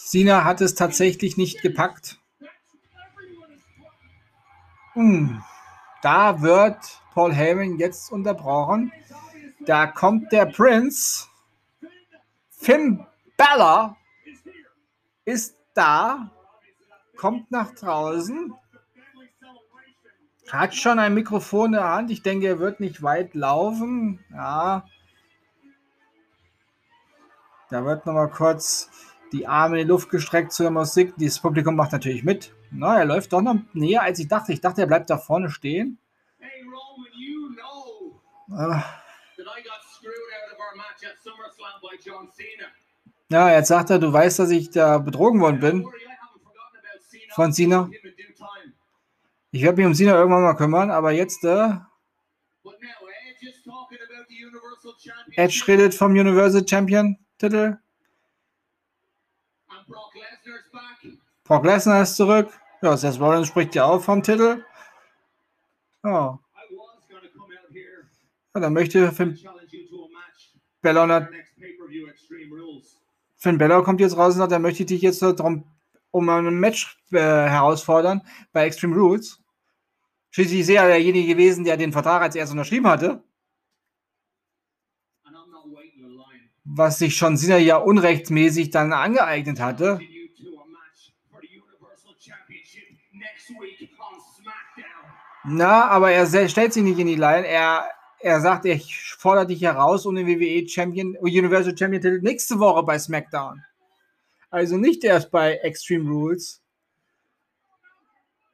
Cena hat es tatsächlich nicht gepackt. Hm. Da wird Paul Heyman jetzt unterbrochen. Da kommt der Prinz. Finn Balor ist da, kommt nach draußen, hat schon ein Mikrofon in der Hand. Ich denke, er wird nicht weit laufen. Ja. Da wird noch mal kurz die Arme in die Luft gestreckt zur Musik. Dieses Publikum macht natürlich mit. Na, er läuft doch noch näher, als ich dachte. Ich dachte, er bleibt da vorne stehen. Hey Roman, you know äh. Cena. Ja, jetzt sagt er, du weißt, dass ich da betrogen worden bin. Von Cena. Ich werde mich um Cena irgendwann mal kümmern, aber jetzt, äh, Edge redet vom Universal Champion Titel. Brock Lesnar ist zurück. Ja, Seth Rollins spricht ja auch vom Titel. Ja. ja dann möchte Finn Balor Finn Balor kommt jetzt raus und sagt, er möchte dich jetzt darum um ein Match äh, herausfordern bei Extreme Rules. Schließlich ist er derjenige gewesen, der den Vertrag als erstes unterschrieben hatte. Was sich schon Sinner ja unrechtsmäßig dann angeeignet hatte. Na, aber er stellt sich nicht in die Line. Er, er sagt, ich fordere dich heraus um den WWE Champion, Universal Champion Titel nächste Woche bei SmackDown. Also nicht erst bei Extreme Rules.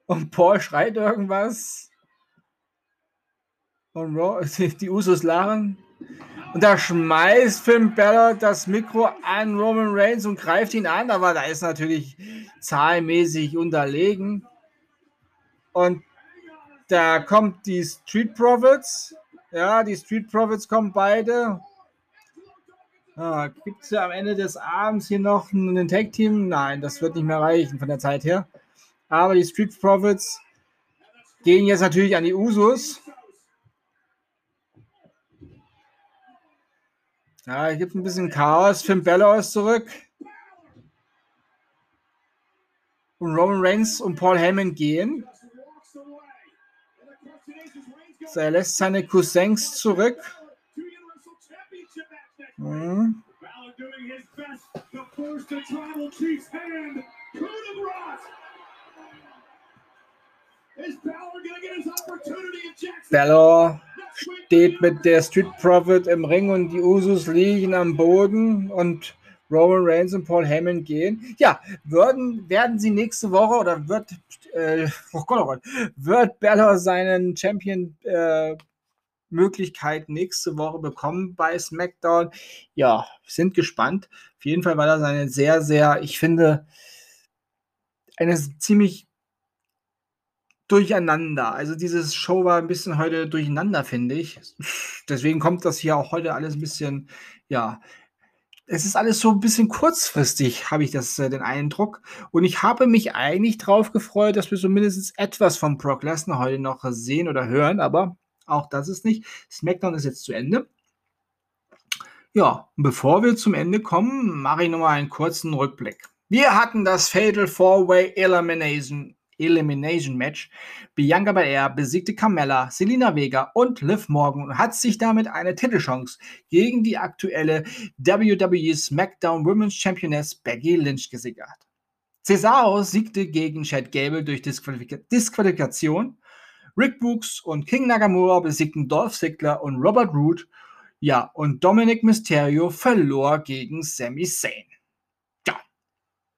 Und Paul schreit irgendwas. Und die Usos lachen. Und da schmeißt Finn Balor das Mikro an Roman Reigns und greift ihn an, aber da ist natürlich zahlmäßig unterlegen. Und da kommt die Street Profits. Ja, die Street Profits kommen beide. Ah, Gibt es ja am Ende des Abends hier noch ein Tag-Team? Nein, das wird nicht mehr reichen von der Zeit her. Aber die Street Profits gehen jetzt natürlich an die Usus. Ja, hier gibt ein bisschen Chaos. Finn Balor ist zurück. Und Roman Reigns und Paul Heyman gehen. Er lässt seine Cousins zurück. Mhm. Balor steht mit der Street Profit im Ring und die Usus liegen am Boden und Roman Reigns und Paul Heyman gehen. Ja, würden, werden sie nächste Woche oder wird, äh, oh Gott, oh Gott, wird Balor seinen Champion äh, Möglichkeit nächste Woche bekommen bei SmackDown. Ja, sind gespannt. Auf jeden Fall war das eine sehr, sehr, ich finde, eine ziemlich durcheinander. Also dieses Show war ein bisschen heute durcheinander, finde ich. Deswegen kommt das hier auch heute alles ein bisschen, ja, es ist alles so ein bisschen kurzfristig, habe ich das äh, den Eindruck. Und ich habe mich eigentlich darauf gefreut, dass wir zumindest etwas von Brock Lesnar heute noch sehen oder hören, aber auch das ist nicht. SmackDown ist jetzt zu Ende. Ja, bevor wir zum Ende kommen, mache ich nochmal einen kurzen Rückblick. Wir hatten das Fatal Four-Way Elimination, Elimination Match. Bianca Belair besiegte Carmella, Selina Vega und Liv Morgan und hat sich damit eine Titelchance gegen die aktuelle WWE SmackDown Women's Championess Becky Lynch gesichert. Cesaro siegte gegen Chad Gable durch Disqualifika Disqualifikation Rick Brooks und King Nagamura besiegten Dolph Ziggler und Robert Root. Ja, und Dominic Mysterio verlor gegen Sami Zayn.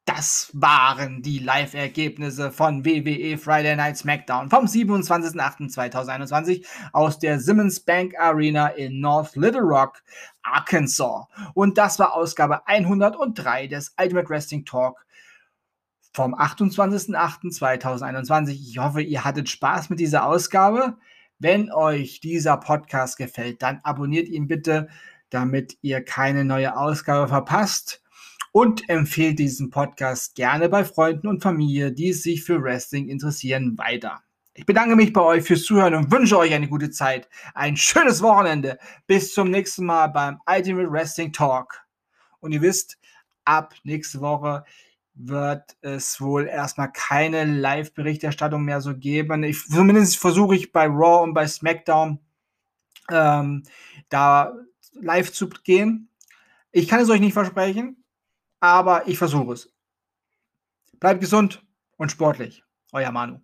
Das waren die Live-Ergebnisse von WWE Friday Night SmackDown vom 27.08.2021 aus der Simmons Bank Arena in North Little Rock, Arkansas. Und das war Ausgabe 103 des Ultimate Wrestling Talk vom 28.08.2021. Ich hoffe, ihr hattet Spaß mit dieser Ausgabe. Wenn euch dieser Podcast gefällt, dann abonniert ihn bitte, damit ihr keine neue Ausgabe verpasst. Und empfehlt diesen Podcast gerne bei Freunden und Familie, die sich für Wrestling interessieren, weiter. Ich bedanke mich bei euch fürs Zuhören und wünsche euch eine gute Zeit. Ein schönes Wochenende. Bis zum nächsten Mal beim Ultimate Wrestling Talk. Und ihr wisst, ab nächste Woche wird es wohl erstmal keine Live-Berichterstattung mehr so geben. Ich, zumindest versuche ich bei Raw und bei SmackDown ähm, da live zu gehen. Ich kann es euch nicht versprechen, aber ich versuche es. Bleibt gesund und sportlich. Euer Manu.